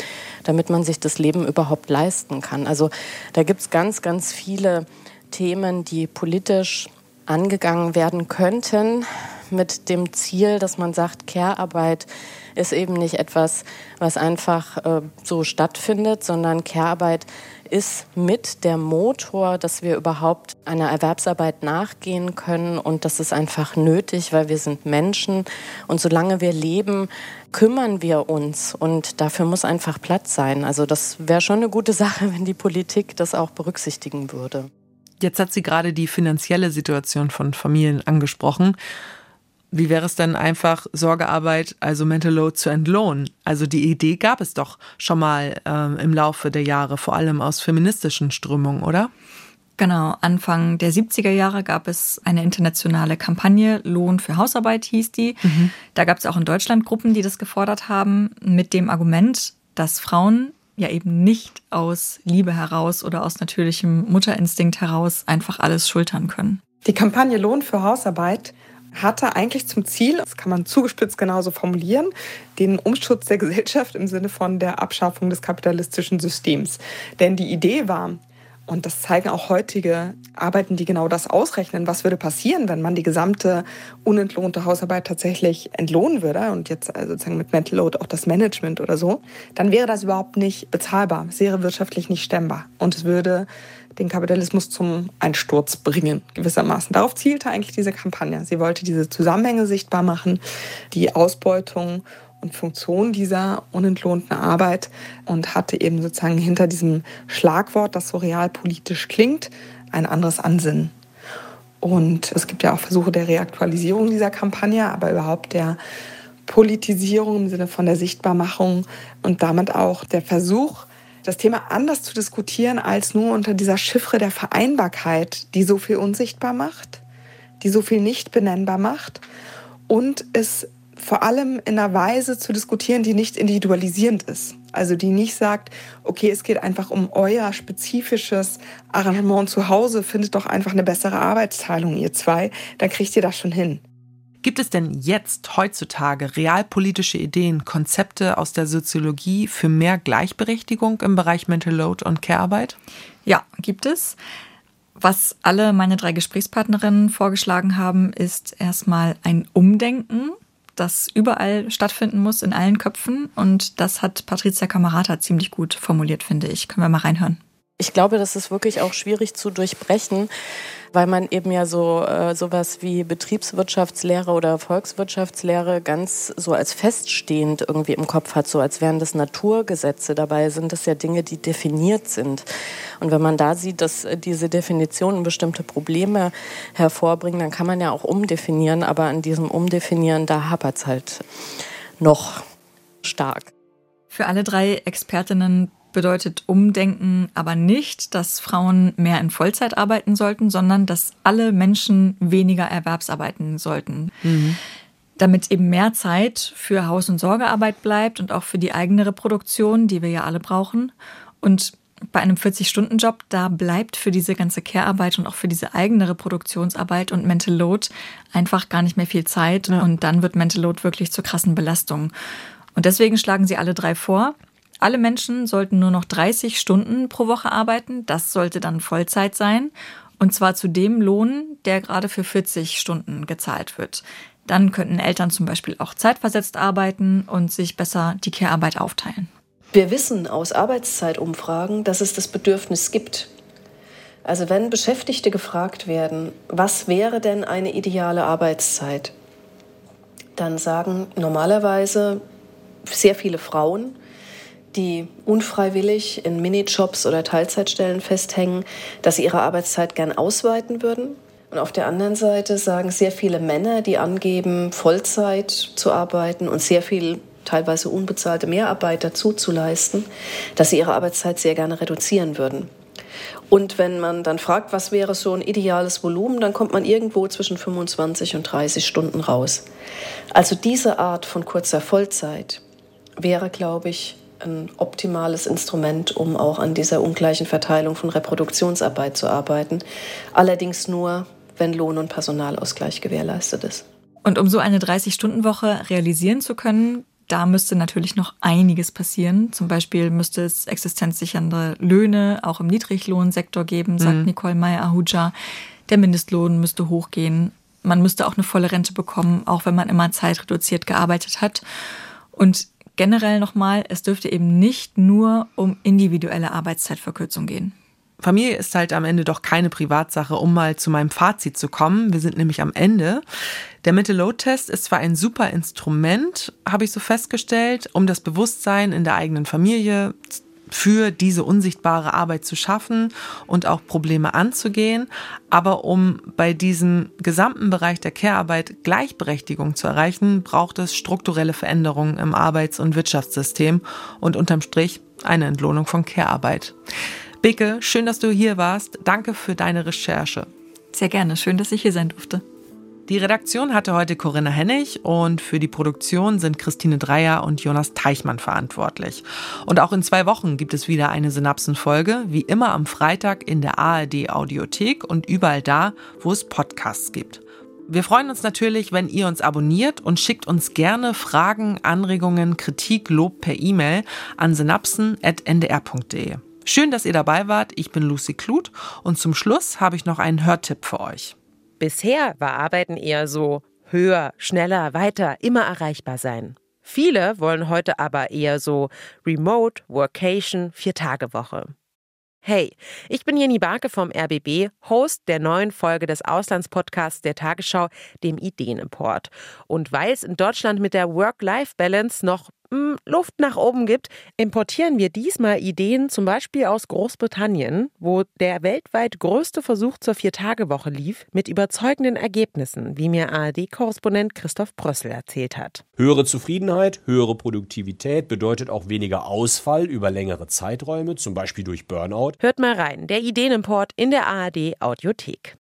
damit man sich das Leben überhaupt leisten kann. Also da gibt es ganz, ganz viele Themen, die politisch angegangen werden könnten mit dem Ziel, dass man sagt, Care-Arbeit ist eben nicht etwas, was einfach äh, so stattfindet, sondern Care-Arbeit ist mit der Motor, dass wir überhaupt einer Erwerbsarbeit nachgehen können und das ist einfach nötig, weil wir sind Menschen und solange wir leben, kümmern wir uns und dafür muss einfach Platz sein. Also das wäre schon eine gute Sache, wenn die Politik das auch berücksichtigen würde. Jetzt hat sie gerade die finanzielle Situation von Familien angesprochen. Wie wäre es denn einfach, Sorgearbeit, also Mental Load zu entlohnen? Also die Idee gab es doch schon mal ähm, im Laufe der Jahre, vor allem aus feministischen Strömungen, oder? Genau, Anfang der 70er Jahre gab es eine internationale Kampagne, Lohn für Hausarbeit hieß die. Mhm. Da gab es auch in Deutschland Gruppen, die das gefordert haben, mit dem Argument, dass Frauen ja eben nicht aus Liebe heraus oder aus natürlichem Mutterinstinkt heraus einfach alles schultern können. Die Kampagne Lohn für Hausarbeit hatte eigentlich zum Ziel, das kann man zugespitzt genauso formulieren, den Umschutz der Gesellschaft im Sinne von der Abschaffung des kapitalistischen Systems. Denn die Idee war, und das zeigen auch heutige Arbeiten, die genau das ausrechnen. Was würde passieren, wenn man die gesamte unentlohnte Hausarbeit tatsächlich entlohnen würde und jetzt also sozusagen mit Mental Load auch das Management oder so? Dann wäre das überhaupt nicht bezahlbar. Es wäre wirtschaftlich nicht stemmbar. Und es würde den Kapitalismus zum Einsturz bringen, gewissermaßen. Darauf zielte eigentlich diese Kampagne. Sie wollte diese Zusammenhänge sichtbar machen, die Ausbeutung und Funktion dieser unentlohnten Arbeit und hatte eben sozusagen hinter diesem Schlagwort, das so realpolitisch klingt, ein anderes Ansinnen. Und es gibt ja auch Versuche der Reaktualisierung dieser Kampagne, aber überhaupt der Politisierung im Sinne von der Sichtbarmachung und damit auch der Versuch, das Thema anders zu diskutieren als nur unter dieser Chiffre der Vereinbarkeit, die so viel unsichtbar macht, die so viel nicht benennbar macht und es vor allem in einer Weise zu diskutieren, die nicht individualisierend ist. Also die nicht sagt, okay, es geht einfach um euer spezifisches Arrangement zu Hause, findet doch einfach eine bessere Arbeitsteilung, ihr zwei, dann kriegt ihr das schon hin. Gibt es denn jetzt heutzutage realpolitische Ideen, Konzepte aus der Soziologie für mehr Gleichberechtigung im Bereich Mental Load und Care-Arbeit? Ja, gibt es. Was alle meine drei Gesprächspartnerinnen vorgeschlagen haben, ist erstmal ein Umdenken das überall stattfinden muss, in allen Köpfen. Und das hat Patricia Camarata ziemlich gut formuliert, finde ich. Können wir mal reinhören. Ich glaube, das ist wirklich auch schwierig zu durchbrechen, weil man eben ja so äh, sowas wie Betriebswirtschaftslehre oder Volkswirtschaftslehre ganz so als feststehend irgendwie im Kopf hat, so als wären das Naturgesetze. Dabei sind das ja Dinge, die definiert sind. Und wenn man da sieht, dass diese Definitionen bestimmte Probleme hervorbringen, dann kann man ja auch umdefinieren. Aber an diesem Umdefinieren, da hapert es halt noch stark. Für alle drei Expertinnen bedeutet Umdenken aber nicht, dass Frauen mehr in Vollzeit arbeiten sollten, sondern dass alle Menschen weniger Erwerbsarbeiten sollten. Mhm. Damit eben mehr Zeit für Haus- und Sorgearbeit bleibt und auch für die eigene Reproduktion, die wir ja alle brauchen. Und bei einem 40-Stunden-Job, da bleibt für diese ganze Care-Arbeit und auch für diese eigene Reproduktionsarbeit und Mental Load einfach gar nicht mehr viel Zeit. Ja. Und dann wird Mental Load wirklich zur krassen Belastung. Und deswegen schlagen sie alle drei vor, alle Menschen sollten nur noch 30 Stunden pro Woche arbeiten. Das sollte dann Vollzeit sein. Und zwar zu dem Lohn, der gerade für 40 Stunden gezahlt wird. Dann könnten Eltern zum Beispiel auch zeitversetzt arbeiten und sich besser die Care-Arbeit aufteilen. Wir wissen aus Arbeitszeitumfragen, dass es das Bedürfnis gibt. Also wenn Beschäftigte gefragt werden, was wäre denn eine ideale Arbeitszeit, dann sagen normalerweise sehr viele Frauen, die unfreiwillig in Minijobs oder Teilzeitstellen festhängen, dass sie ihre Arbeitszeit gern ausweiten würden. Und auf der anderen Seite sagen sehr viele Männer, die angeben, Vollzeit zu arbeiten und sehr viel teilweise unbezahlte Mehrarbeit dazu zu leisten, dass sie ihre Arbeitszeit sehr gerne reduzieren würden. Und wenn man dann fragt, was wäre so ein ideales Volumen, dann kommt man irgendwo zwischen 25 und 30 Stunden raus. Also diese Art von kurzer Vollzeit wäre, glaube ich, ein optimales Instrument, um auch an dieser ungleichen Verteilung von Reproduktionsarbeit zu arbeiten. Allerdings nur, wenn Lohn- und Personalausgleich gewährleistet ist. Und um so eine 30-Stunden-Woche realisieren zu können, da müsste natürlich noch einiges passieren. Zum Beispiel müsste es existenzsichernde Löhne auch im Niedriglohnsektor geben, sagt mhm. Nicole Meyer-Ahuja. Der Mindestlohn müsste hochgehen. man müsste auch eine volle Rente bekommen, auch wenn man immer zeitreduziert gearbeitet hat. Und generell nochmal, es dürfte eben nicht nur um individuelle Arbeitszeitverkürzung gehen. Familie ist halt am Ende doch keine Privatsache, um mal zu meinem Fazit zu kommen. Wir sind nämlich am Ende. Der Mental-Load-Test ist zwar ein super Instrument, habe ich so festgestellt, um das Bewusstsein in der eigenen Familie für diese unsichtbare Arbeit zu schaffen und auch Probleme anzugehen. Aber um bei diesem gesamten Bereich der Care-Arbeit Gleichberechtigung zu erreichen, braucht es strukturelle Veränderungen im Arbeits- und Wirtschaftssystem und unterm Strich eine Entlohnung von Care-Arbeit. Bicke, schön, dass du hier warst. Danke für deine Recherche. Sehr gerne. Schön, dass ich hier sein durfte. Die Redaktion hatte heute Corinna Hennig und für die Produktion sind Christine Dreier und Jonas Teichmann verantwortlich. Und auch in zwei Wochen gibt es wieder eine Synapsenfolge, wie immer am Freitag in der ARD Audiothek und überall da, wo es Podcasts gibt. Wir freuen uns natürlich, wenn ihr uns abonniert und schickt uns gerne Fragen, Anregungen, Kritik, Lob per E-Mail an synapsen.ndr.de. Schön, dass ihr dabei wart. Ich bin Lucy Kluth und zum Schluss habe ich noch einen Hörtipp für euch. Bisher war Arbeiten eher so höher, schneller, weiter, immer erreichbar sein. Viele wollen heute aber eher so Remote, Workation, Vier-Tage-Woche. Hey, ich bin Jenny Barke vom RBB, Host der neuen Folge des Auslandspodcasts der Tagesschau, dem Ideenimport. Und weil es in Deutschland mit der Work-Life-Balance noch hm, Luft nach oben gibt, importieren wir diesmal Ideen zum Beispiel aus Großbritannien, wo der weltweit größte Versuch zur Vier-Tage-Woche lief, mit überzeugenden Ergebnissen, wie mir ARD-Korrespondent Christoph Brössel erzählt hat. Höhere Zufriedenheit, höhere Produktivität bedeutet auch weniger Ausfall über längere Zeiträume, zum Beispiel durch Burnout. Hört mal rein, der Ideenimport in der ARD-Audiothek.